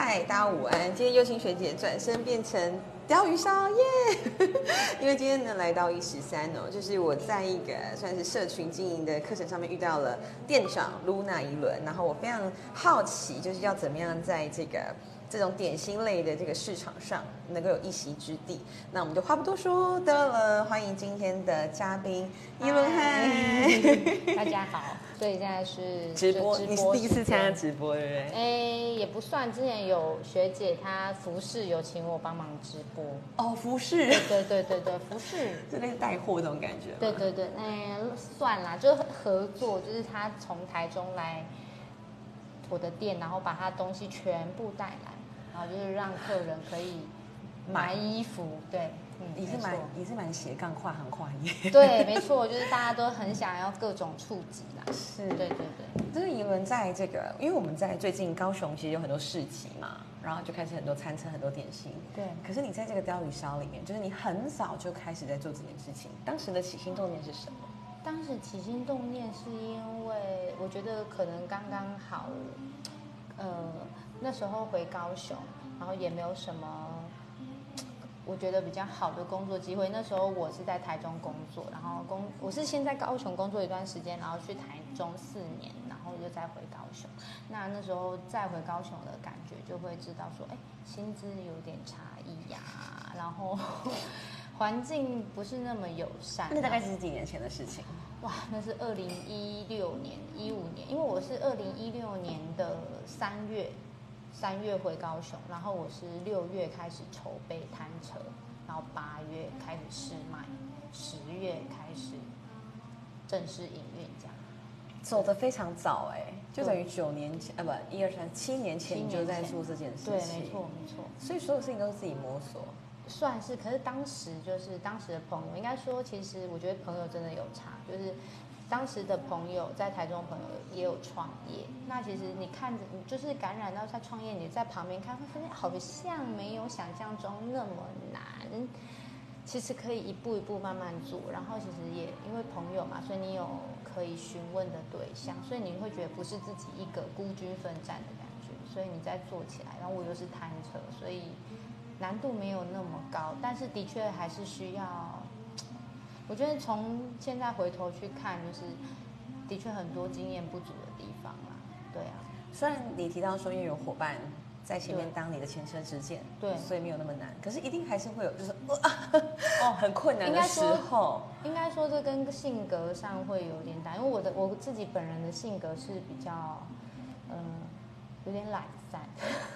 嗨，大家午安！今天优青学姐转身变成钓鱼烧耶！因为今天呢来到一十三哦，就是我在一个算是社群经营的课程上面遇到了店长露娜一轮，然后我非常好奇，就是要怎么样在这个。这种点心类的这个市场上能够有一席之地，那我们就话不多说得了，欢迎今天的嘉宾一轮嗨，大家好。所以现在是直播，你是第一次参加直播对不对？哎，也不算，之前有学姐她服饰有请我帮忙直播哦，服饰，对对对对，服饰，就那个带货那种感觉。对对对，哎，算啦，就合作，就是他从台中来我的店，然后把他东西全部带来。然后就是让客人可以买衣服，对，嗯，也是蛮也是蛮斜杠跨行跨业，对，没错，就是大家都很想要各种触及啦，是，对对对。这个疑轮在这个，因为我们在最近高雄其实有很多市集嘛，然后就开始很多餐车、很多点心，对。可是你在这个鲷鱼烧里面，就是你很早就开始在做这件事情，当时的起心动念是什么？当时起心动念是因为我觉得可能刚刚好，呃。那时候回高雄，然后也没有什么，我觉得比较好的工作机会。那时候我是在台中工作，然后工我是先在高雄工作一段时间，然后去台中四年，然后又再回高雄。那那时候再回高雄的感觉，就会知道说，哎，薪资有点差异呀，然后 环境不是那么友善。那大概是几年前的事情？哇，那是二零一六年、一五年，因为我是二零一六年的三月。三月回高雄，然后我是六月开始筹备摊车，然后八月开始试卖，十月开始正式营运，这样。走的非常早哎，就等于九年前啊不一二三七年前就在做这件事情，对，没错没错，所以所有事情都是自己摸索，算是，可是当时就是当时的朋友，应该说其实我觉得朋友真的有差，就是。当时的朋友在台中，朋友也有创业。那其实你看着，你就是感染到在创业，你在旁边看，会发现好像没有想象中那么难。其实可以一步一步慢慢做。然后其实也因为朋友嘛，所以你有可以询问的对象，所以你会觉得不是自己一个孤军奋战的感觉。所以你再做起来，然后我又是摊车，所以难度没有那么高，但是的确还是需要。我觉得从现在回头去看，就是的确很多经验不足的地方啦。对啊，虽然你提到说因为有伙伴在前面当你的前车之鉴，对，所以没有那么难。可是一定还是会有，就是哦 很困难的时候。应该说这跟性格上会有点大，因为我的我自己本人的性格是比较嗯有点懒。散，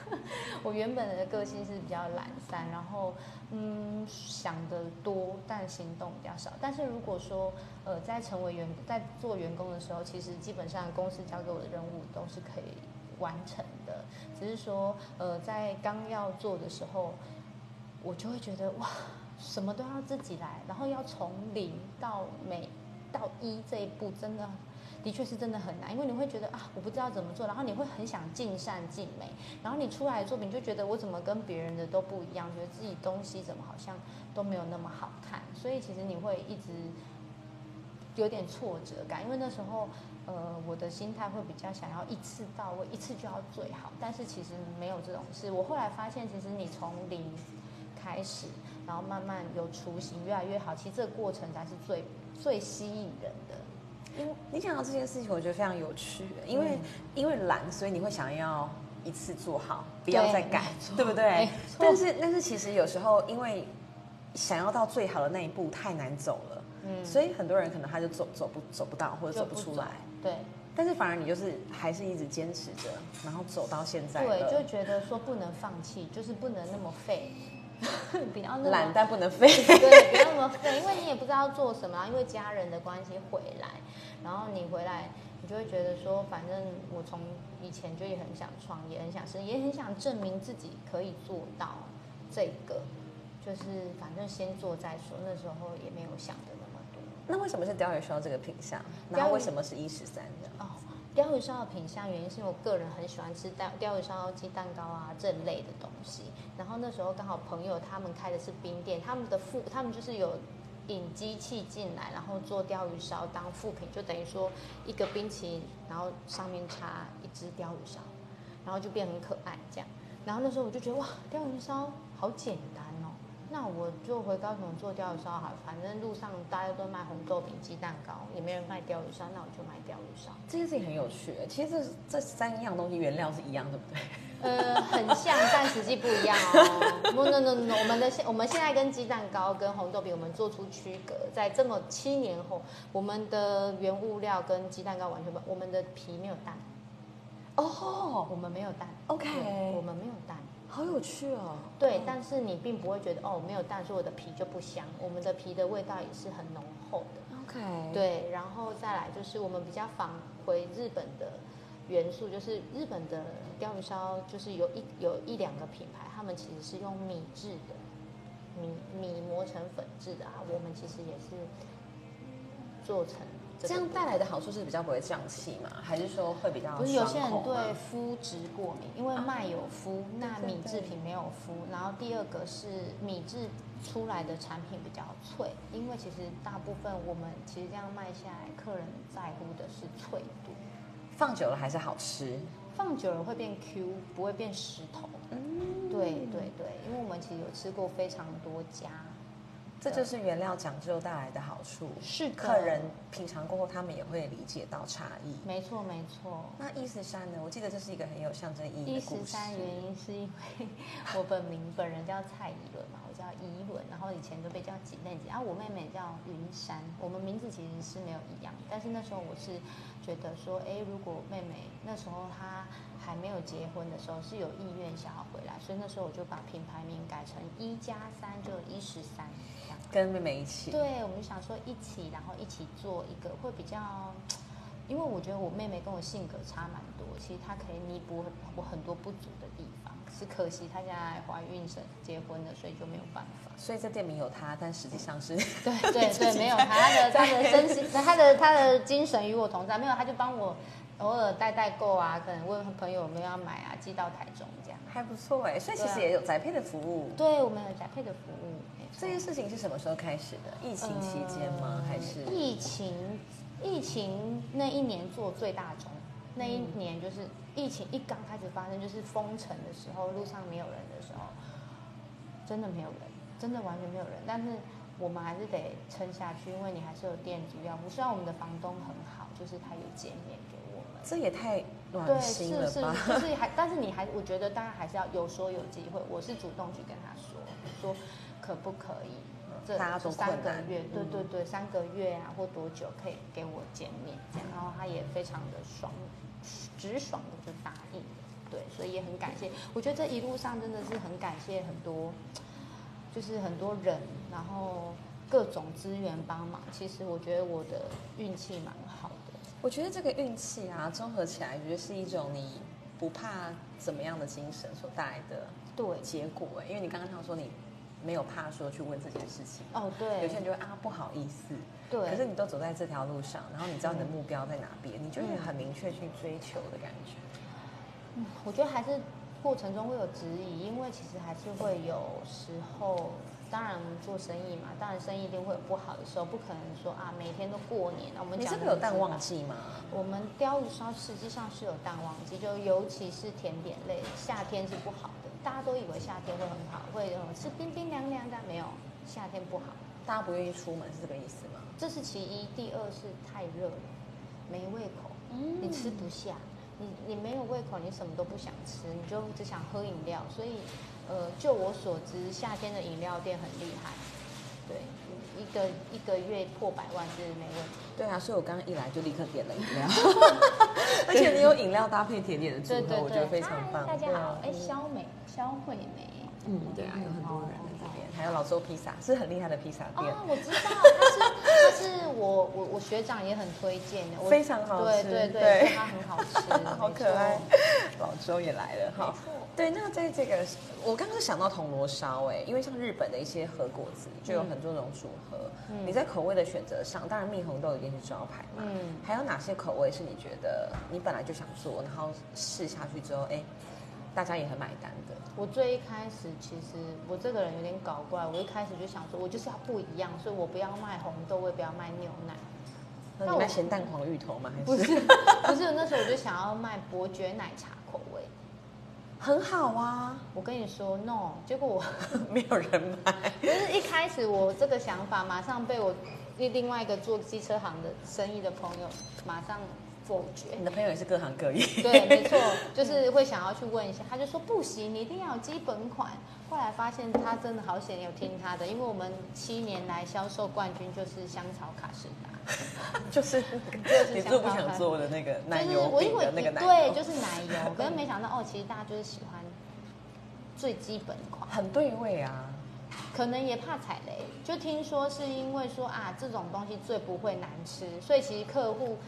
我原本的个性是比较懒散，然后嗯想的多，但行动比较少。但是如果说呃在成为员在做员工的时候，其实基本上公司交给我的任务都是可以完成的，只是说呃在刚要做的时候，我就会觉得哇什么都要自己来，然后要从零到每到一这一步真的。的确是真的很难，因为你会觉得啊，我不知道怎么做，然后你会很想尽善尽美，然后你出来的作品就觉得我怎么跟别人的都不一样，觉得自己东西怎么好像都没有那么好看，所以其实你会一直有点挫折感，因为那时候呃我的心态会比较想要一次到位，一次就要最好，但是其实没有这种事。我后来发现，其实你从零开始，然后慢慢有雏形，越来越好，其实这个过程才是最最吸引人的。你想到这件事情，我觉得非常有趣。因为因为懒，所以你会想要一次做好，不要再改，对不对？但是但是其实有时候，因为想要到最好的那一步太难走了，嗯，所以很多人可能他就走走不走不到，或者走不出来。对。但是反而你就是还是一直坚持着，然后走到现在。对，就觉得说不能放弃，就是不能那么废。比较懒，但不能废。对，不要那么废，因为你也不知道做什么，因为家人的关系回来，然后你回来，你就会觉得说，反正我从以前就也很想创业，很想是，也很想证明自己可以做到这个，就是反正先做再说。那时候也没有想的那么多。那为什么是鲷鱼烧这个品相？然后为什么是一十三的？哦。鲷鱼烧的品相原因是我个人很喜欢吃蛋鲷鱼烧鸡蛋糕啊这类的东西，然后那时候刚好朋友他们开的是冰店，他们的副他们就是有引机器进来，然后做鲷鱼烧当副品，就等于说一个冰淇淋，然后上面插一只鲷鱼烧，然后就变很可爱这样。然后那时候我就觉得哇，鲷鱼烧好简单，那我就回高雄做鲷鱼烧好，反正路上大家都卖红豆饼、鸡蛋糕，也没人卖鲷鱼烧，那我就卖鲷鱼烧。这件事情很有趣，其实这这三样东西原料是一样，对不对？呃，很像，但实际不一样哦。不，no no no，我们的现我们现在跟鸡蛋糕跟红豆饼，我们做出区隔，在这么七年后，我们的原物料跟鸡蛋糕完全不，我们的皮没有蛋。哦，我们没有蛋。OK 我们没有蛋。好有趣哦。对，但是你并不会觉得哦，没有蛋，所以我的皮就不香。我们的皮的味道也是很浓厚的。OK，，对，然后再来就是我们比较仿回日本的元素，就是日本的鲷鱼烧，就是有一有一两个品牌，他们其实是用米制的，米米磨成粉制的啊，我们其实也是做成这样带来的好处是比较不会胀气嘛？还是说会比较不是有些人对麸质过敏，因为麦有麸，那米制品没有麸。然后第二个是米制出来的产品比较脆，因为其实大部分我们其实这样卖下来，客人在乎的是脆度，放久了还是好吃。放久了会变 Q，不会变石头。嗯，对对对，因为我们其实有吃过非常多家，这就是原料讲究带来的好处。是客人品尝过后，他们也会理解到差异。没错没错。那一十三呢？我记得这是一个很有象征意义的故事。十三原因是因为 我本名本人叫蔡宜伦嘛，我叫宜伦，然后以前都被叫几内几，啊，我妹妹叫云山，我们名字其实是没有一样，但是那时候我是觉得说，哎，如果妹妹那时候她还没有结婚的时候是有意愿想要回来，所以那时候我就把品牌名改成一加三，就一十三。跟妹妹一起。对，我们就想说一起，然后一起做一个会比较，因为我觉得我妹妹跟我性格差蛮多，其实她可以弥补我很多不足的地方，是可惜她现在怀孕生结婚了，所以就没有办法。所以这店名有她，但实际上是对对 对，没有她她的她的身心，她的她的精神与我同在，没有她就帮我偶尔代代购啊，可能问朋友有没有要买啊，寄到台中这样。还不错哎。所以其实也有宅配的服务。对，我们有宅配的服务，这件事情是什么时候开始的？疫情期间吗？呃还是疫情？疫情那一年做最大宗，那一年就是疫情一刚开始发生，就是封城的时候，路上没有人的时候，真的没有人，真的完全没有人。但是我们还是得撑下去，因为你还是有店主要付。虽然我们的房东很好，就是他有减免给我们。这也太暖对，心是是，了吧？就是还，但是你还，我觉得当然还是要有说有机会。我是主动去跟他说，说可不可以，这三个月，对嗯对对，三个月啊或多久可以给我见面这样，然后他也非常的爽，直爽的就答应了，对，所以也很感谢。我觉得这一路上真的是很感谢很多，就是很多人，然后各种资源帮忙。其实我觉得我的运气蛮好的。我觉得这个运气啊，综合起来，我觉得是一种你不怕怎么样的精神所带来的对，结果哎。因为你刚刚想说你没有怕说去问这件事情，哦对，有些人就会啊不好意思，对，可是你都走在这条路上，然后你知道你的目标在哪边，你就会很明确去追求的感觉。嗯，我觉得还是过程中会有质疑，因为其实还是会有时候，当然做生意嘛，当然生意一定会有不好的时候，不可能说啊每天都过年。我们你讲这个有淡旺季。吗？我们鲷鱼烧实际上是有淡旺季，就尤其是甜点类，夏天是不好的。大家都以为夏天会很好，会呃吃冰冰凉凉，但没有，夏天不好。大家不愿意出门是这个意思吗？这是其一，第二是太热了，没胃口。嗯你吃不下，你你没有胃口，你什么都不想吃，你就只想喝饮料。所以，呃，就我所知，夏天的饮料店很厉害，对，一个一个月破百万是没问题。对啊，所以我刚刚一来就立刻点了饮料，而且你有饮料搭配甜点的组合，我觉得非常棒。嗨大家好，哎，肖美，肖惠美。嗯，对啊，有很多人在这边，还有老周披萨是很厉害的披萨店，哦，我知道，他是他是我我我学长也很推荐的，我非常好吃对对对对，说它很好吃，好可爱。老周也来了哈。对，那在这个我刚刚想到铜锣烧哎，因为像日本的一些和果子就有很多种组合，嗯你在口味的选择上，当然蜜红豆一定是招牌嘛，嗯还有哪些口味是你觉得你本来就想做，然后试下去之后，哎，大家也很买单的？我最一开始其实我这个人有点搞怪，我一开始就想说，我就是要不一样，所以我不要卖红豆，我也不要卖牛奶。那你卖咸蛋黄芋头吗？还不是不是，那时候我就想要卖伯爵奶茶口味。很好啊，我跟你说，no，结果我 没有人买。就是一开始我这个想法，马上被我另另外一个做机车行的生意的朋友马上否决。你的朋友也是各行各业，对，没错，就是会想要去问一下，他就说不行，你一定要有基本款。后来发现他真的好险有听他的，因为我们七年来销售冠军就是香草卡士达，就是就是你做不想做的那个奶就是油的那个奶对，就是奶油，可是没想到哦，其实大家就是喜欢最基本款。很对味啊。可能也怕踩雷，就听说是因为说啊，这种东西最不会难吃，所以其实客户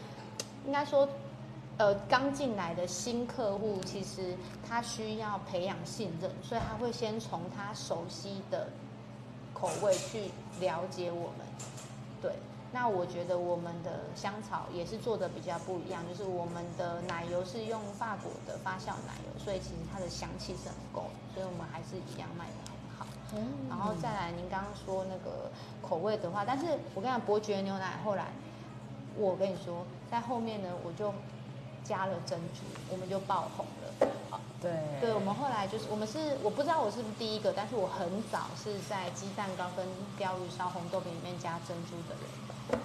应该说，呃，刚进来的新客户，其实他需要培养信任，所以他会先从他熟悉的口味去了解我们。对，那我觉得我们的香草也是做的比较不一样，就是我们的奶油是用法国的发酵奶油，所以其实它的香气是很够的，所以我们还是一样卖的很好。然后再来，您刚刚说那个口味的话，但是我跟你讲，伯爵牛奶后来，我跟你说，在后面呢，我就加了珍珠，我们就爆红了。对对，我们后来就是我们是我不知道我是不是第一个，但是我很早是在鸡蛋糕跟鲷鱼烧红豆饼里面加珍珠的人。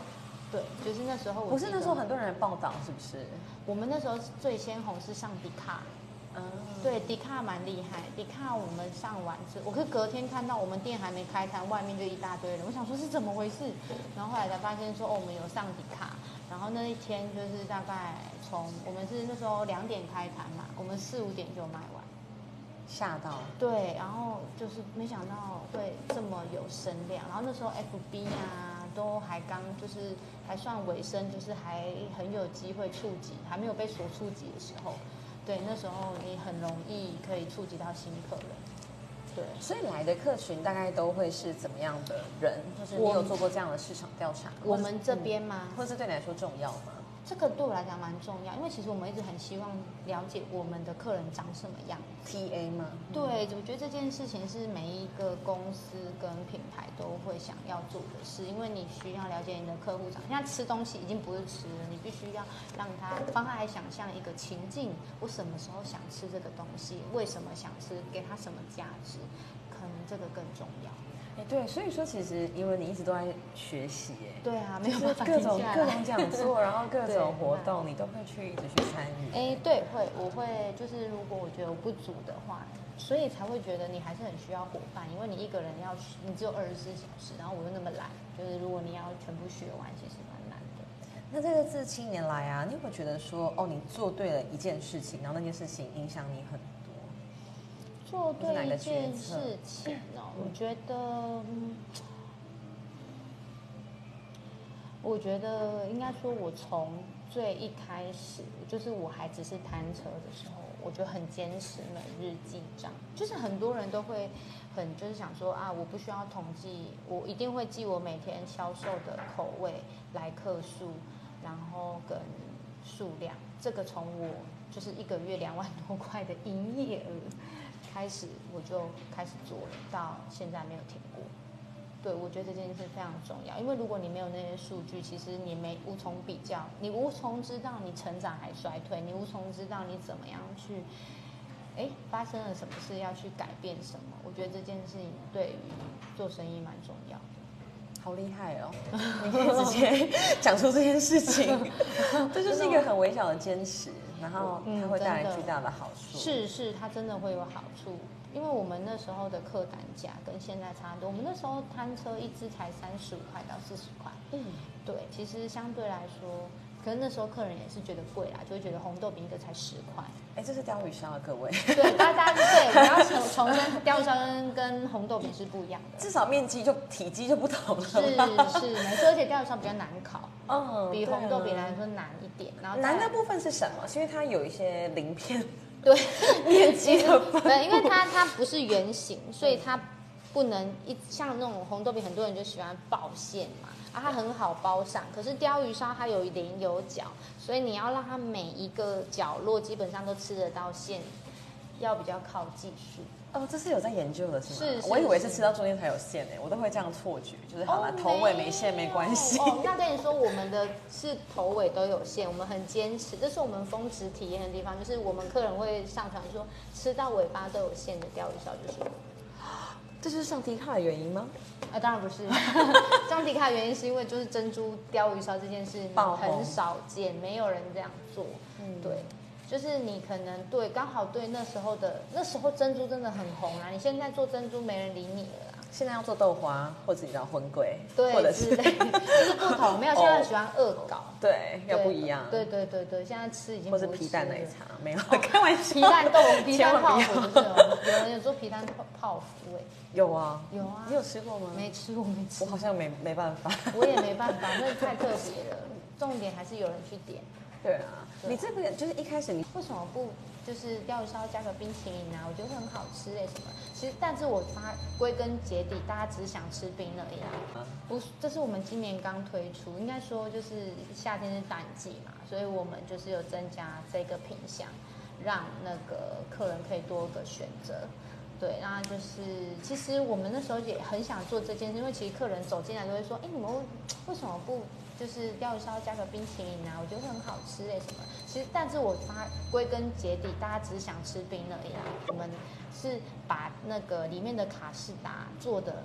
对，就是那时候我不是那时候很多人报道，是不是？我们那时候最先红是上迪卡，嗯，对，迪卡蛮厉害。迪卡我们上完之后，我可隔天看到我们店还没开摊，外面就一大堆人，我想说是怎么回事，然后后来才发现说哦，我们有上迪卡。然后那一天就是大概从我们是那时候两点开摊嘛，我们四五点就卖完。吓到。对，然后就是没想到会这么有声量，然后那时候 FB 啊都还刚就是还算尾声，就是还很有机会触及，还没有被所触及的时候，对，那时候你很容易可以触及到新客人，对。所以来的客群大概都会是怎么样的人？就是你有做过这样的市场调查？我们这边吗？或是对你来说重要吗？这个对我来讲蛮重要，因为其实我们一直很希望了解我们的客人长什么样。TA 吗？对，我觉得这件事情是每一个公司跟品牌都会想要做的事，因为你需要了解你的客户长。现在吃东西已经不是吃了，你必须要让他帮他来想象一个情境：我什么时候想吃这个东西？为什么想吃？给他什么价值？可能这个更重要。哎，对，所以说其实因为你一直都在学习，哎，对啊，没有办法各种停下来各种讲座，然后各对种活动，你都会去一直去参与。哎，对，会，我会，就是如果我觉得我不足的话，所以才会觉得你还是很需要伙伴，因为你一个人要去，你只有二十四小时，然后我又那么懒，就是如果你要全部学完，其实蛮难的。那这个这七年来啊，你有没有觉得说，哦，你做对了一件事情，然后那件事情影响你很多？做对一件事情哦，我觉得，嗯，我觉得应该说，我从最一开始，就是我还只是摊车的时候，我就很坚持每日记账。就是很多人都会很就是想说啊，我不需要统计，我一定会记我每天销售的口味、来客数，然后跟数量。这个从我就是一个月两万多块的营业额开始，我就开始做了，到现在没有停过。对，我觉得这件事非常重要，因为如果你没有那些数据，其实你没无从比较，你无从知道你成长还衰退，你无从知道你怎么样去，哎，发生了什么事要去改变什么。我觉得这件事情对于做生意蛮重要的。好厉害哦！你可以直接讲出这件事情，这就是一个很微小的坚持，然后它会带来巨大的好处。是是，它真的会有好处，因为我们那时候的客单价跟现在差很多。我们那时候摊车一只才三十五块到四十块，嗯，对，其实相对来说，可是那时候客人也是觉得贵啦，就会觉得红豆饼一个才十块。哎，这是鲷鱼烧啊，各位，对，大家 对，我要重重申，鲷鱼烧跟跟红豆饼是不一样的。至少面积就体积就不同了。是是，没错，而且鲷鱼烧比较难烤，嗯比红豆饼来说难一点。然后难的部分是什么？是因为它有一些鳞片对，面积的分对，因为它它不是圆形，所以它不能一像那种红豆饼，很多人就喜欢爆馅嘛，啊，它很好包上。可是鲷鱼烧它有棱有角，所以你要让它每一个角落基本上都吃得到馅，要比较靠技术。哦，这是有在研究的，是吗？是是我以为是是吃到中间才有线诶，我都会这样错觉，就是好了，哦头尾没线没关系。有哦，那跟你说，我们的是头尾都有线，我们很坚持，这是我们峰值体验的地方，就是我们客人会上传说吃到尾巴都有线的钓鱼烧就是。这就是上低卡的原因吗？啊，当然不是，上迪卡的原因是因为就是珍珠鲷鱼烧这件事很少见，没有人这样做。嗯对，就是你可能对刚好对那时候的那时候珍珠真的很红啊，你现在做珍珠没人理你了啦。现在要做豆花，或者你知道荤桂，对，或者是就是不同。没有，现在喜欢恶搞，对，要不一样，对对对对，现在吃已经或是不皮蛋奶茶，没有，开玩笑，皮蛋豆腐、皮蛋泡芙不是哦，有人有做皮蛋泡泡芙哎，有啊，有啊你有吃过吗？没吃过没吃过，我好像没没办法。我也没办法，那太特别了。重点还是有人去点。对啊，对你这个就是一开始你为什么不就是钓鱼烧加个冰淇淋啊？我觉得很好吃哎、什么？其实，但是我发归根结底，大家只是想吃冰而已啊。不，这是我们今年刚推出，应该说就是夏天是淡季嘛，所以我们就是有增加这个品相，让那个客人可以多个选择。对，那就是其实我们那时候也很想做这件事，因为其实客人走进来都会说，哎，你们为什么不就是钓鱼烧加个冰淇淋啊？我觉得很好吃哎、什么？其实，但是我发归根结底，大家只是想吃冰而已啊。我们是把那个里面的卡士达做的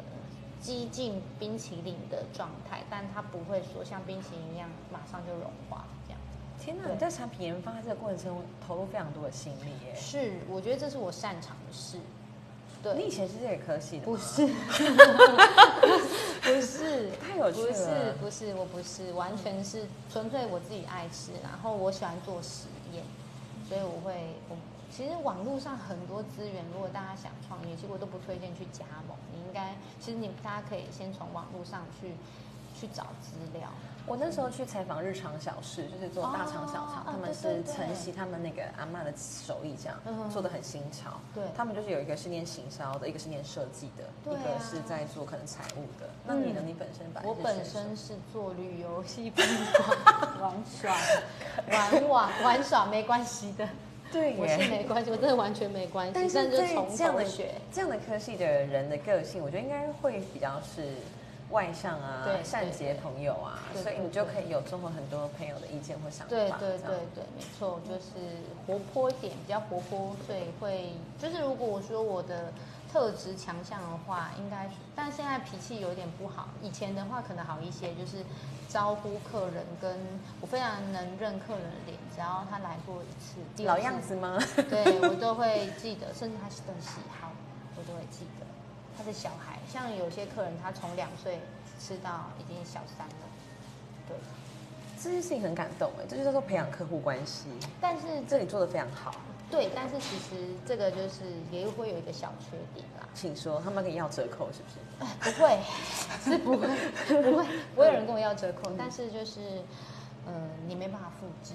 激进冰淇淋的状态，但它不会说像冰淇淋一样马上就融化这样。天哪，你在产品研发这个过程中投入非常多的心力耶。是，我觉得这是我擅长的事。对，你以前是这个科系的？不是，不是，太有趣不是了，不是，我不是，完全是纯粹我自己爱吃，然后我喜欢做实验，所以我会，我其实网络上很多资源，如果大家想创业，其实我都不推荐去加盟，你应该，其实你大家可以先从网络上去去找资料，我那时候去采访日常小事，就是做大肠小肠，哦他们是承袭他们那个阿妈的手艺，这样、嗯做的很新潮。对他们就是有一个是念行销的，一个是念设计的，啊一个是在做可能财务的。那你呢？嗯你本身本我本身是做旅游戏宾馆玩耍，玩玩玩耍没关系的。对我是没关系，我真的完全没关系，但是甚至在从这样的学。这样的科系的人的个性，我觉得应该会比较是外向啊对，善结朋友啊，所以你就可以有综合很多朋友的意见或想法。对对对对，没错，就是活泼一点，比较活泼，所以会就是如果我说我的特质强项的话，应该是，但现在脾气有点不好，以前的话可能好一些，就是招呼客人，跟我非常能认客人的脸，只要他来过一次，第二老样子吗？对我都会记得，甚至他的喜好我都会记得。他的小孩，像有些客人，他从两岁吃到已经小三了，对。这件事情很感动哎，这就叫做培养客户关系，但是这里做的非常好。对，但是其实这个就是也会有一个小缺点啦。请说，他们可以要折扣是不是？哎不会，是不会，不会，不会有人跟我要折扣。但是就是，呃，你没办法复制，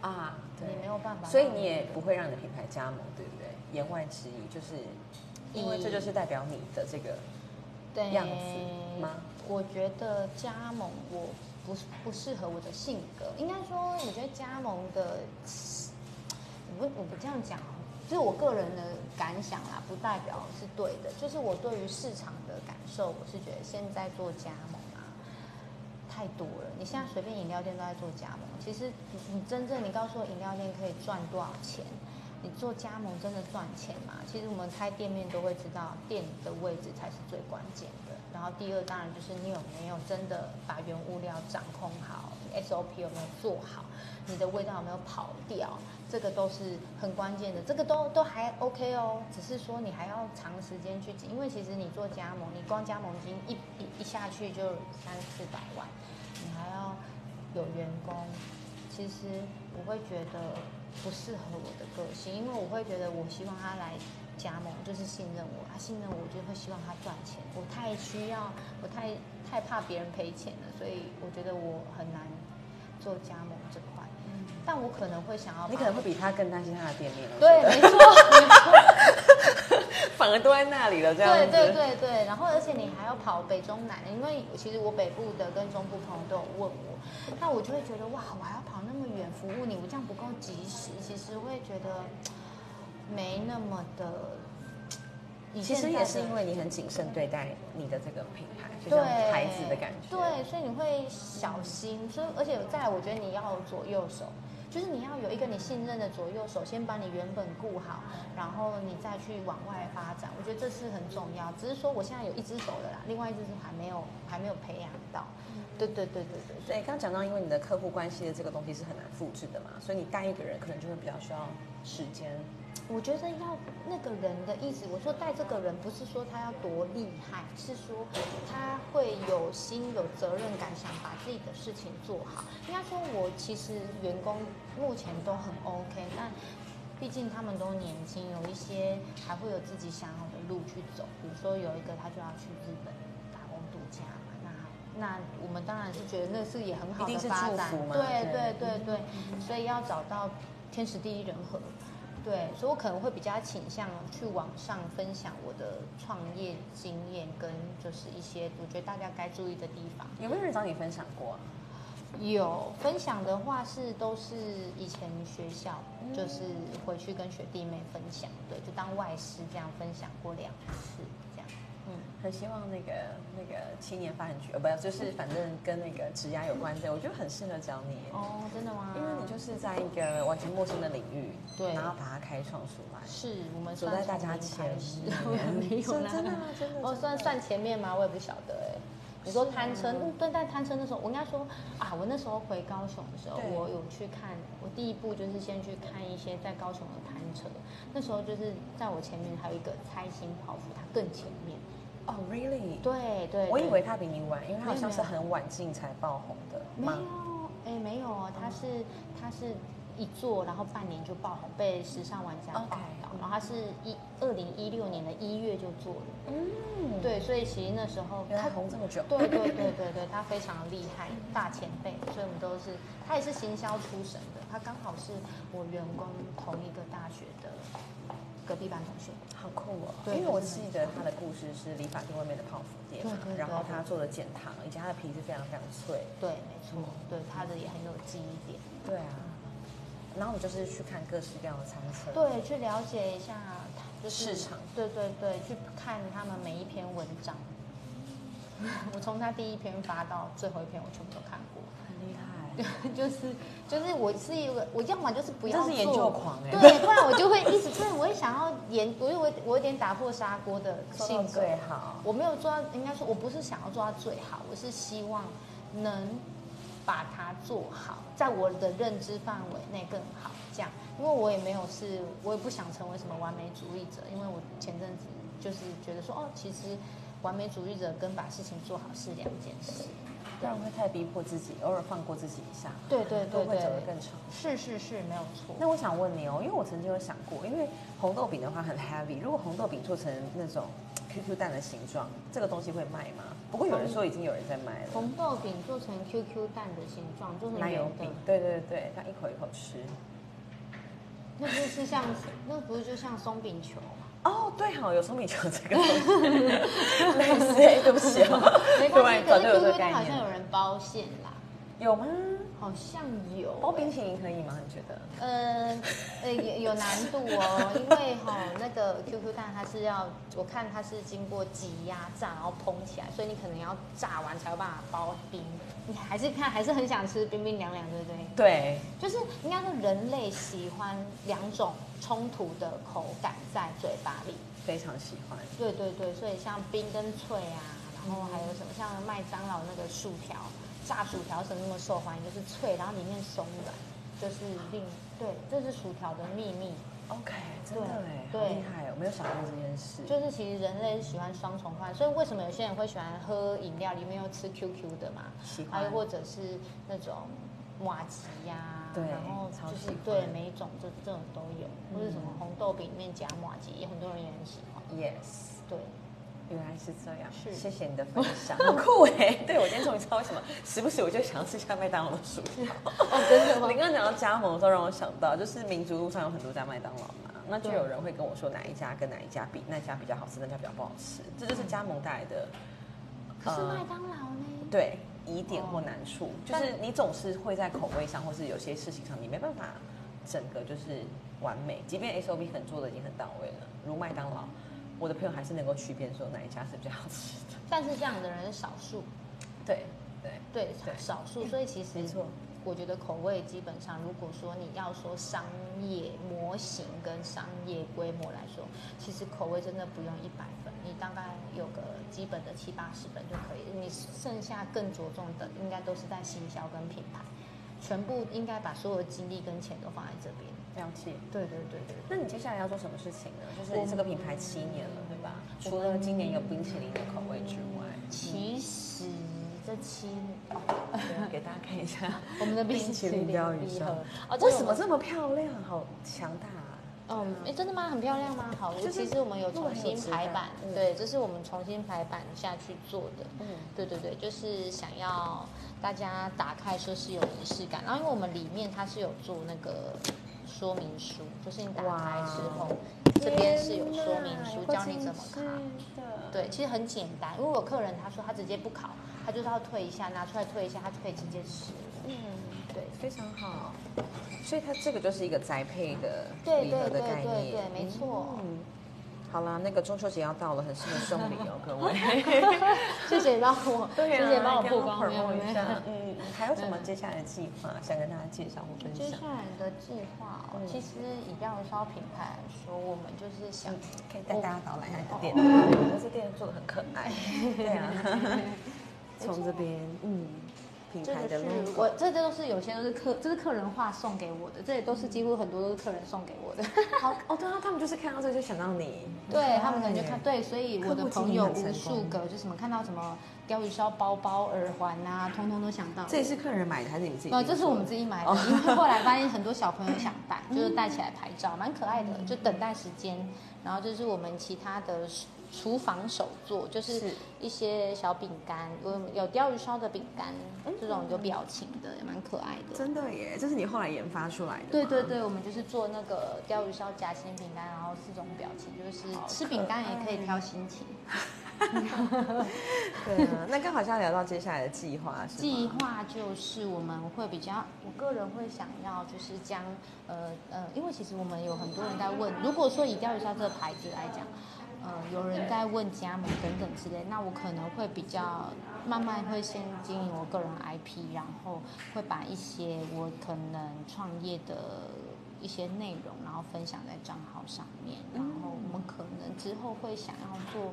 啊，你没有办法。所以你也不会让你的品牌加盟，对不对？言外之意就是，因为这就是代表你的这个对样子吗？我觉得加盟我不是不适合我的性格，应该说，我觉得加盟的，我不我不这样讲哦，就是我个人的感想啦，不代表是对的。就是我对于市场的感受，我是觉得现在做加盟啊，太多了。你现在随便饮料店都在做加盟，其实你你真正你告诉我饮料店可以赚多少钱？你做加盟真的赚钱吗？其实我们开店面都会知道，店的位置才是最关键的。然后第二当然就是你有没有真的把原物料掌控好，SOP 有没有做好，你的味道有没有跑掉，这个都是很关键的。这个都都还 OK 哦，只是说你还要长时间去，因为其实你做加盟，你光加盟金一一一下去就三四百万，你还要有员工，其实我会觉得不适合我的个性，因为我会觉得我希望他来加盟，就是信任我，他信任我，我就会希望他赚钱。我太需要，我太太怕别人赔钱了，所以我觉得我很难做加盟这块。但我可能会想要，你可能会比他更担心他的店面了。对，没错，反而都在那里了，这样子。对对对对，然后而且你还要跑北中南，因为其实我北部的跟中部朋友都有问我，那我就会觉得哇，我还要跑那么远服务你，我这样不够及时。其实我会觉得，没那么的。以其实也是因为你很谨慎对待你的这个品牌，就对像孩子的感觉。对，所以你会小心，所以而且再来，我觉得你要左右手，就是你要有一个你信任的左右手，先把你原本顾好，然后你再去往外发展。我觉得这是很重要。只是说我现在有一只手的啦，另外一只手还没有还没有培养到。对对对对对。对，刚刚讲到，因为你的客户关系的这个东西是很难复制的嘛，所以你带一个人可能就会比较需要时间。我觉得要那个人的意思，我说带这个人不是说他要多厉害，是说他会有心、有责任感，想把自己的事情做好。应该说，我其实员工目前都很 OK，但毕竟他们都年轻，有一些还会有自己想好的路去走。比如说有一个他就要去日本打工度假嘛，那那我们当然是觉得那是也很好的发展对对对对，所以要找到天时地利人和。对，所以我可能会比较倾向去网上分享我的创业经验，跟就是一些我觉得大家该注意的地方。有没有人找你分享过啊？有分享的话是都是以前学校，就是回去跟学弟妹分享，对，就当外师这样分享过两次，很希望那个那个青年发展局，呃，不要，就是反正跟那个职涯有关的，我觉得很适合找你，哦，真的吗？因为你就是在一个完全陌生的领域，对然后把它开创出来，是我们走在大家前面 没有啦，真的吗真的我，算算前面吗？我也不晓得哎。你说是摊车，吗嗯，对，在摊车那时候，我应该说啊，我那时候回高雄的时候，我有去看，我第一步就是先去看一些在高雄的摊车。那时候就是在我前面还有一个猜心泡芙，它更前面。哦，really？对对，我以为他比你晚，因为他好像是很晚进才爆红的没？有，哎，没有哦，他是他是一做，然后半年就爆红，被时尚玩家报道。然后他是一二零一六年的一月就做了，嗯，对，所以其实那时候原来红这么久，对对对对对，他非常厉害，大前辈，所以我们都是，他也是行销出身的，他刚好是我员工同一个大学的隔壁班同学。好酷哦！对因为我记得他的故事是理发店外面的泡芙店然后他做的减糖，以及他的皮是非常非常脆。对，没错，对他的也很有记忆点。对啊，然后我就是去看各式各样的餐车。对，去了解一下就是市场。对对对，去看他们每一篇文章。我从他第一篇发到最后一篇，我全部都看过。很厉害。就是就是我是一个，我要么就是不要做，是研究狂哎对，不然我就会一直对，我会想要研，我有我我有点打破砂锅的性格，最好。我没有做到，应该说我不是想要做到最好，我是希望能把它做好，在我的认知范围内更好，这样，因为我也没有是，我也不想成为什么完美主义者，因为我前阵子就是觉得说，哦，其实完美主义者跟把事情做好是两件事。不然会太逼迫自己，偶尔放过自己一下，对对对都会走得更长。是是是，没有错。那我想问你哦，因为我曾经有想过，因为红豆饼的话很 heavy，如果红豆饼做成那种 QQ 蛋的形状，这个东西会卖吗？不过有人说已经有人在卖了。红豆饼做成 QQ 蛋的形状，就是奶油饼，，对对对，它一口一口吃。那不是像那不是就像松饼球吗？哦，对好，有松饼球这个东西，类似，哎对不起哦，没关系，可是突然搞对我这 QQ 个概蛋好像，有人包馅啦，有吗？好像有。包冰淇淋可以吗？你觉得？呃，呃，有有难度哦，因为哈、那个 QQ 蛋它是要，我看它是经过挤压炸，然后膨起来，所以你可能要炸完才有办法包冰。你还是看还是很想吃冰冰凉凉，对不对？对，就是应该说人类喜欢两种冲突的口感在嘴巴里。非常喜欢。对对对，所以像冰跟脆啊，然后还有什么像麦当劳那个薯条，炸薯条什么那么受欢迎，就是脆，然后里面松软，就是令对，这是薯条的秘密。OK，真的哎，厉害哦，我没有想过这件事。就是其实人类是喜欢双重化，所以为什么有些人会喜欢喝饮料里面又吃 QQ 的嘛？喜欢还有或者是那种马吉呀、对然后就是对每一种这这种都有，或者什么嗯红豆饼里面夹马吉，也很多人也很喜欢。Yes，对，原来是这样，是谢谢你的分享，很酷哎。对我今天终于知道为什么，时不时我就想要吃一下麦当劳的薯条。哦，真的吗你？刚刚讲到加盟的时候，让我想到就是民族路上有很多家麦当劳嘛，那就有人会跟我说哪一家跟哪一家比，那家比较好吃，那家比较不好吃，这就是加盟带来的。可是呃麦当劳呢？对疑点或难处，就是你总是会在口味上，或是有些事情上，你没办法整个就是完美，即便 SOP 可能做的已经很到位了，如麦当劳，我的朋友还是能够区辨说哪一家是比较好吃的。但是这样的人是少数，对对对对少数，所以其实没错我觉得口味基本上，如果说你要说商业模型跟商业规模来说，其实口味真的不用一百分，你大概有个基本的七八十分就可以，你剩下更着重的应该都是在行销跟品牌，全部应该把所有的精力跟钱都放在这边。了解。对对对对那你接下来要做什么事情呢？就是这个品牌七年了，对吧？除了今年有冰淇淋的口味之外，其实这七对 给大家看一下 我们的冰冰淇淇淋淋鲷鱼烧礼盒，哦，为什么这么漂亮？好强大啊！嗯，哎，真的吗？很漂亮吗？好，就是其实我们有重新排版对，这是我们重新排版下去做的。嗯，对对对，就是想要大家打开说是有仪式感，然后因为我们里面它是有做那个说明书，就是你打开之后，这边是有说明书教你怎么烤。的。对，其实很简单。如果有客人他说他直接不烤，他就是要退一下，拿出来退一下，他就可以直接吃了。嗯，对，非常好。所以它这个就是一个宅配的对对对，对对没错嗯好啦，那个中秋节要到了，很适合送礼哦，各位。谢谢帮我，对啊，谢谢帮我给曝光，一下。嗯，还有什么接下来的计划想跟大家介绍或分享？接下来的计划哦，嗯其实以钓鱼烧品牌来说，我们就是想嗯，可以带大家导览一下你的店，哦我觉得这店做的很可爱。对啊，从这边，嗯，品这个是牌的 logo，我这这都是有些都是客，这是客人画送给我的，这也都是几乎很多都是客人送给我的。好 哦，对啊，他们就是看到这个就想到你，对他们可能就看，对，所以我的朋友无数个，就什么看到什么钓鱼烧包包、耳环啊，通通都想到。这也是客人买的还是你们自己？呃，这是我们自己买的，哦因为后来发现 很多小朋友想戴，就是戴起来拍照，蛮可爱的，就等待时间。然后这是我们其他的厨房手作，就是是一些小饼干，有有鲷鱼烧的饼干，这种有表情的，也蛮可爱的。真的耶，这是你后来研发出来的吗。对对对，我们就是做那个鲷鱼烧夹心饼干，然后四种表情，就是吃饼干也可以挑心情。对啊，那刚好就要聊到接下来的计划？计划就是我们会比较，我个人会想要就是将呃呃，因为其实我们有很多人在问，如果说以钓鱼烧这个牌子来讲，呃，有人在问加盟等等之类，那我可能会比较慢慢会先经营我个人 IP，然后会把一些我可能创业的一些内容，然后分享在账号上面，然后我们可能之后会想要做。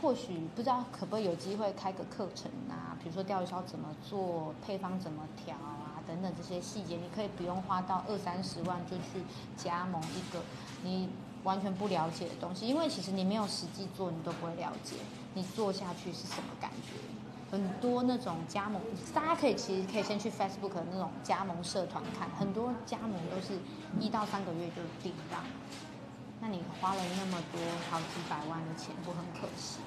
或许不知道可不可以有机会开个课程啊，比如说钓鱼烧怎么做，配方怎么调啊，等等这些细节，你可以不用花到二三十万就去加盟一个你完全不了解的东西，因为其实你没有实际做，你都不会了解你做下去是什么感觉。很多那种加盟，大家可以其实可以先去 Facebook 的那种加盟社团看，很多加盟都是一到三个月就订到。那你花了那么多好几百万的钱，不很可惜？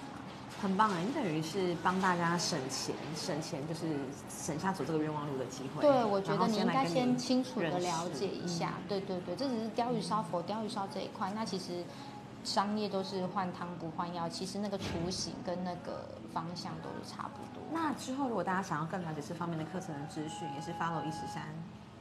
很棒啊！你等于是帮大家省钱，省钱就是省下走这个冤枉路的机会。对，我觉得你应该先清楚的了解一下。对对对，这只是鲷鱼烧佛鲷鱼烧这一块，那其实商业都是换汤不换药，其实那个雏形跟那个方向都是差不多。那之后，如果大家想要更了解这方面的课程的资讯，也是 follow 一十三。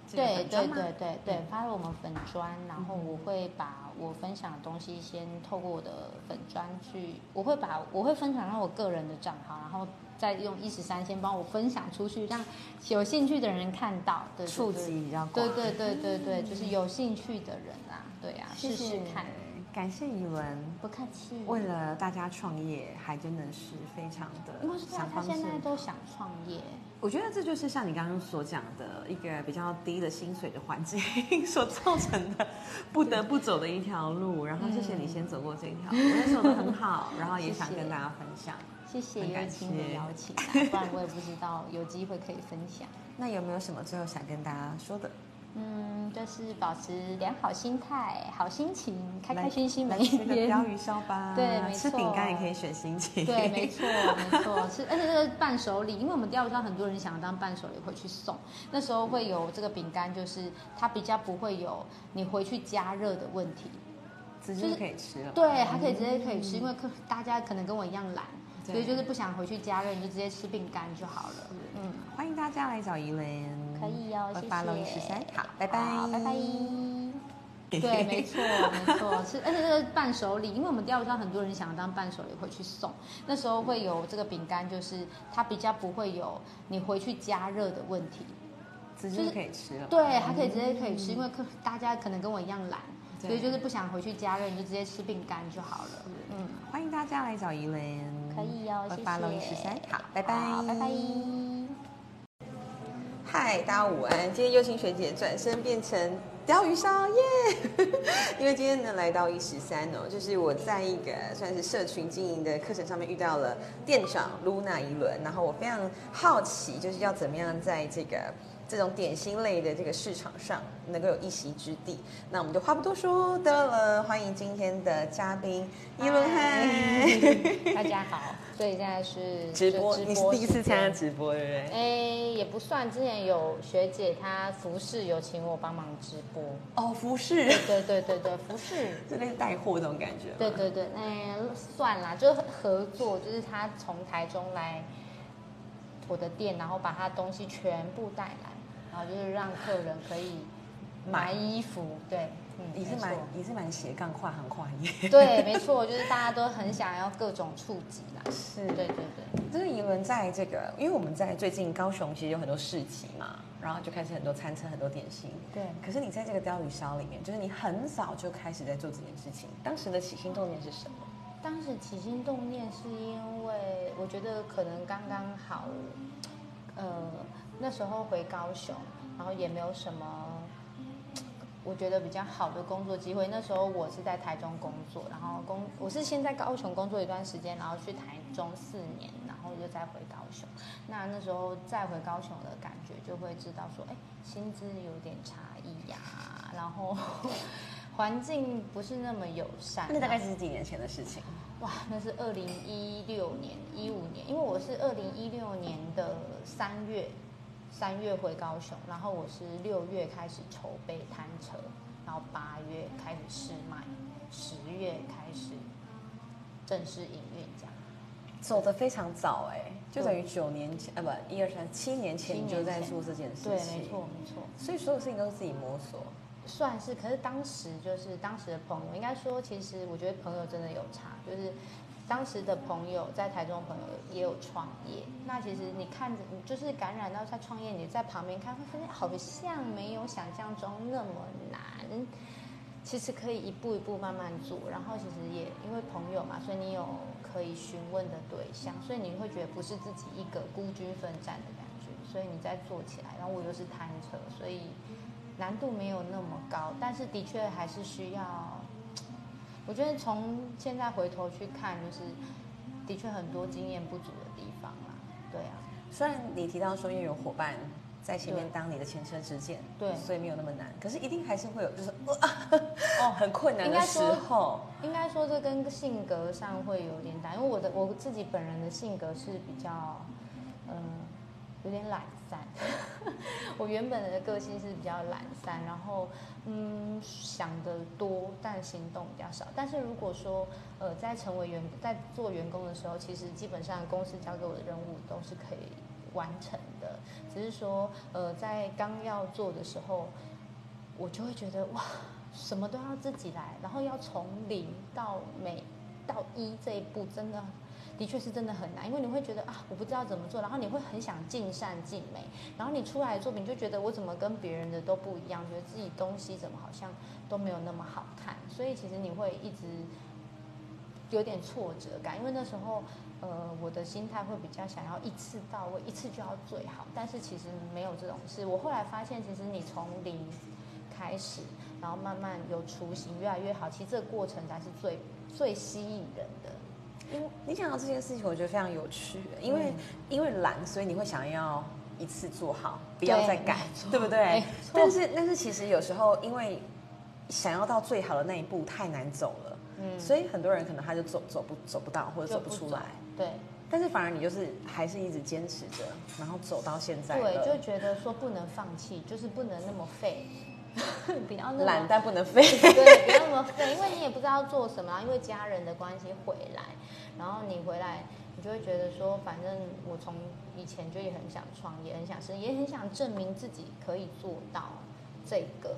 这个对对对对对嗯，发了我们粉砖，然后我会把我分享的东西先透过我的粉砖去，我会把我会分享到我个人的账号，然后再用一十三先帮我分享出去，让有兴趣的人看到，对对触对及比较广。对对对对对，就是有兴趣的人啊，对啊，试试看，感谢宇文。不客气。为了大家创业，还真的是非常的想方式现。在都想创业，我觉得这就是像你刚刚所讲的一个比较低的薪水的环境 所造成的，不得不走的一条路。然后谢谢你先走过这一条路，我觉得走的很好，然后也想跟大家分享。谢谢很感的谢邀请啊，不然我也不知道有机会可以分享。那有没有什么最后想跟大家说的？嗯，就是保持良好心态、好心情，开开心心每一天。吃个鲷鱼烧吧。对没错吃饼干也可以选心情。对，没错，没错，是而且这个伴手礼，因为我们钓鱼烧很多人想要当伴手礼回去送，那时候会有这个饼干，就是它比较不会有你回去加热的问题。直接可以吃了。对，还可以直接可以吃，因为可大家可能跟我一样懒，所以就是不想回去加热，你就直接吃饼干就好了。嗯，欢迎大家来找怡莲，可以哦，谢谢。八楼一十三，好，拜拜，拜拜。对，没错，没错，是而且这个伴手礼，因为我们钓鱼上很多人想要当伴手礼回去送，那时候会有这个饼干，就是它比较不会有你回去加热的问题，直接可以吃了。对，还可以直接可以吃，因为可大家可能跟我一样懒，所以就是不想回去加热，你就直接吃饼干就好了。嗯，欢迎大家来找怡莲，可以哦，谢谢。八楼一十三，好，拜拜，拜拜。嗨，大家午安，今天优青学姐转身变成。钓鱼烧耶！因为今天呢来到一十三哦，就是我在一个算是社群经营的课程上面遇到了店长露娜一轮，然后我非常好奇，就是要怎么样在这个。这种点心类的这个市场上能够有一席之地，那我们就话不多说的了，欢迎今天的嘉宾一轮嗨，大家好。所以现在是直播，你是第一次参加直播对不对？哎，也不算，之前有学姐她服饰有请我帮忙直播。哦，服饰，对对对对，服饰，就类似带货那种感觉。对对对，哎，算啦，就合作，就是她从台中来我的店，然后把她东西全部带来。然后就是让客人可以买。衣服，对，嗯，也是蛮也是蛮斜杠跨行跨业，对，没错，就是大家都很想要各种触及啦，是，对对对，就是你们在这个，因为我们在最近高雄其实有很多市集嘛，然后就开始很多餐车很多点心，对，可是你在这个鲷鱼烧里面，就是你很早就开始在做这件事情，当时的起心动念是什么？当时起心动念是因为我觉得可能刚刚好，呃。那时候回高雄，然后也没有什么，我觉得比较好的工作机会。那时候我是在台中工作，然后工我是先在高雄工作一段时间，然后去台中四年，然后又再回高雄。那那时候再回高雄的感觉，就会知道说，哎，薪资有点差异呀，然后 环境不是那么友善。那大概是几年前的事情？哇，那是二零一六年、一五年，因为我是二零一六年的三月。三月回高雄，然后我是六月开始筹备摊车，然后八月开始试卖，十月开始正式营运，这样。走的非常早哎，就等于九年前啊不一二三七年前就在做这件事情，对，没错没错，所以所有事情都是自己摸索，算是，可是当时就是当时的朋友，应该说其实我觉得朋友真的有差，就是。当时的朋友在台中朋友也有创业，那其实你看着，你就是感染到在创业，你在旁边看会发现好像没有想象中那么难，其实可以一步一步慢慢做。然后其实也因为朋友嘛，所以你有可以询问的对象，所以你会觉得不是自己一个孤军奋战的感觉，所以你再做起来。然后我又是摊车，所以难度没有那么高，但是的确还是需要。我觉得从现在回头去看，就是的确很多经验不足的地方啦。对啊，虽然你提到说因为有伙伴在前面当你的前车之鉴，对，所以没有那么难。可是一定还是会有，就是哦 很困难的时候。应该说这跟性格上会有点大，因为我的我自己本人的性格是比较嗯有点懒散。我原本的个性是比较懒散，然后。嗯，想的多，但行动比较少。但是如果说，呃，在成为员，在做员工的时候，其实基本上公司交给我的任务都是可以完成的。只是说，呃，在刚要做的时候，我就会觉得哇，什么都要自己来，然后要从零到每到一这一步，真的。的确是真的很难，因为你会觉得啊，我不知道怎么做，然后你会很想尽善尽美，然后你出来的作品就觉得我怎么跟别人的都不一样，觉得自己东西怎么好像都没有那么好看，所以其实你会一直有点挫折感，因为那时候呃我的心态会比较想要一次到位，一次就要最好，但是其实没有这种事。我后来发现，其实你从零开始，然后慢慢有雏形，越来越好，其实这个过程才是最最吸引人的。你讲到这件事情，我觉得非常有趣，因为因为懒，所以你会想要一次做好，不要再改，对不对？但是但是其实有时候，因为想要到最好的那一步太难走了，嗯，所以很多人可能他就走走不走不到，或者走不出来，对。但是反而你就是还是一直坚持着，然后走到现在，对，就觉得说不能放弃，就是不能那么废。比较那么懒但不能废。对，不要那么废，因为你也不知道做什么啊，因为家人的关系回来，然后你回来，你就会觉得说，反正我从以前就也很想创业，很想是，也很想证明自己可以做到这个，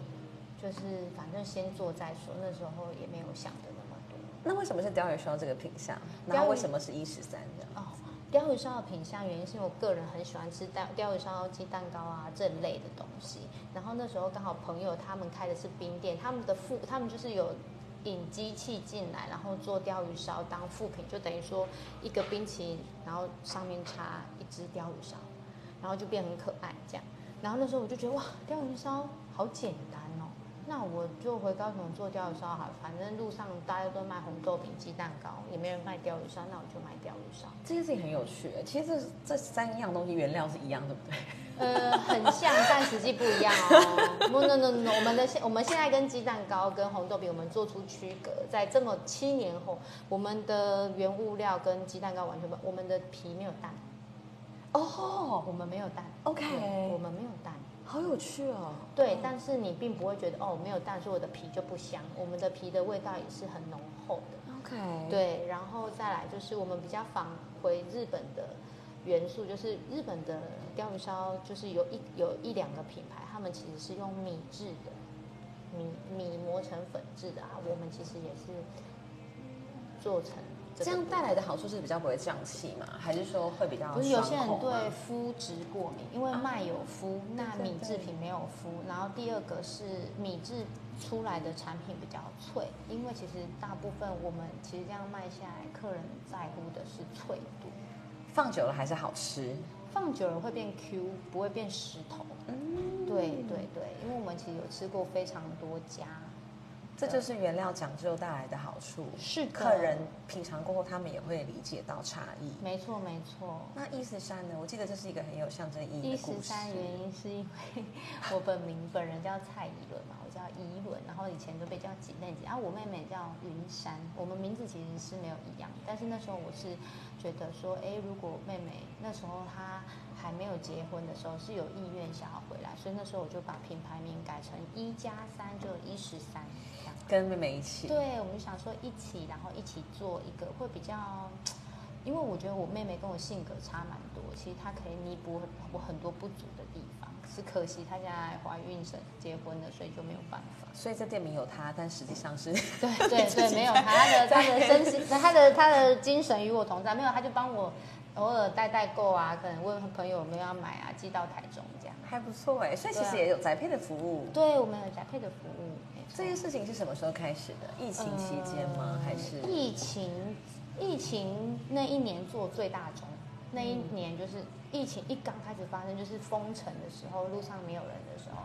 就是反正先做再说，那时候也没有想的那么多。那为什么是鲷鱼烧这个品相？然后为什么是一十三的？哦，鲷鱼烧的品相原因是因为我个人很喜欢吃鲷鲷鱼烧、鸡蛋糕啊这类的东西。然后那时候刚好朋友他们开的是冰店，他们的副他们就是有引机器进来，然后做鲷鱼烧当副品，就等于说一个冰淇淋，然后上面插一只鲷鱼烧，然后就变很可爱这样。然后那时候我就觉得哇，鲷鱼烧好简单，那我就回高雄做鲷鱼烧好了，反正路上大家都卖红豆饼、鸡蛋糕，也没人卖鲷鱼烧，那我就卖鲷鱼烧。这件事情很有趣。其实这这三样东西原料是一样，对不对？呃，很像，但实际不一样哦。No no no no，我们的现我们现在跟鸡蛋糕跟红豆饼，我们做出区隔，在这么七年后，我们的原物料跟鸡蛋糕完全不，我们的皮没有蛋，哦我们没有蛋，OK，我们没有蛋。好有趣哦。对，但是你并不会觉得哦，没有蛋，所以我的皮就不香。我们的皮的味道也是很浓厚的。OK，，对，然后再来就是我们比较返回日本的元素，就是日本的鲷鱼烧，就是有一有一两个品牌，他们其实是用米制的，米米磨成粉制的啊，我们其实也是做成这样带来的好处是比较不会胀气嘛？还是说会比较不是有些人对肤质过敏，因为麦有麸，那米制品没有麸。然后第二个是米制出来的产品比较脆，因为其实大部分我们其实这样卖下来，客人在乎的是脆度，放久了还是好吃。放久了会变 Q，不会变石头。嗯，对对对，因为我们其实有吃过非常多家，这就是原料讲究带来的好处。是的客人品尝过后，他们也会理解到差异。没错没错。那一十三呢？我记得这是一个很有象征意义一的故事。十三原因是因为 我本名本人叫蔡依伦嘛，我叫怡伦，然后以前都被叫几内子，然后我妹妹叫云山，我们名字其实是没有一样，但是那时候我是觉得说，哎，如果妹妹那时候她还没有结婚的时候是有意愿想要回来，所以那时候我就把品牌名改成一加三，就一十三这样。跟妹妹一起。对，我们就想说一起，然后一起做一个会比较，因为我觉得我妹妹跟我性格差蛮多，其实她可以弥补我很多不足的地方，只可惜她现在怀孕生结婚了，所以就没有办法。所以这店名有她，但实际上是对对 对，没有她她的她的身心，她的她的精神与我同在，没有她就帮我偶尔代代购啊，可能问朋友有没有要买啊，寄到台中这样。还不错哎。所以其实也有宅配的服务。对，我们有宅配的服务。这件事情是什么时候开始的？疫情期间吗？呃还是疫情？疫情那一年做最大宗，那一年就是疫情一刚开始发生，就是封城的时候，路上没有人的时候，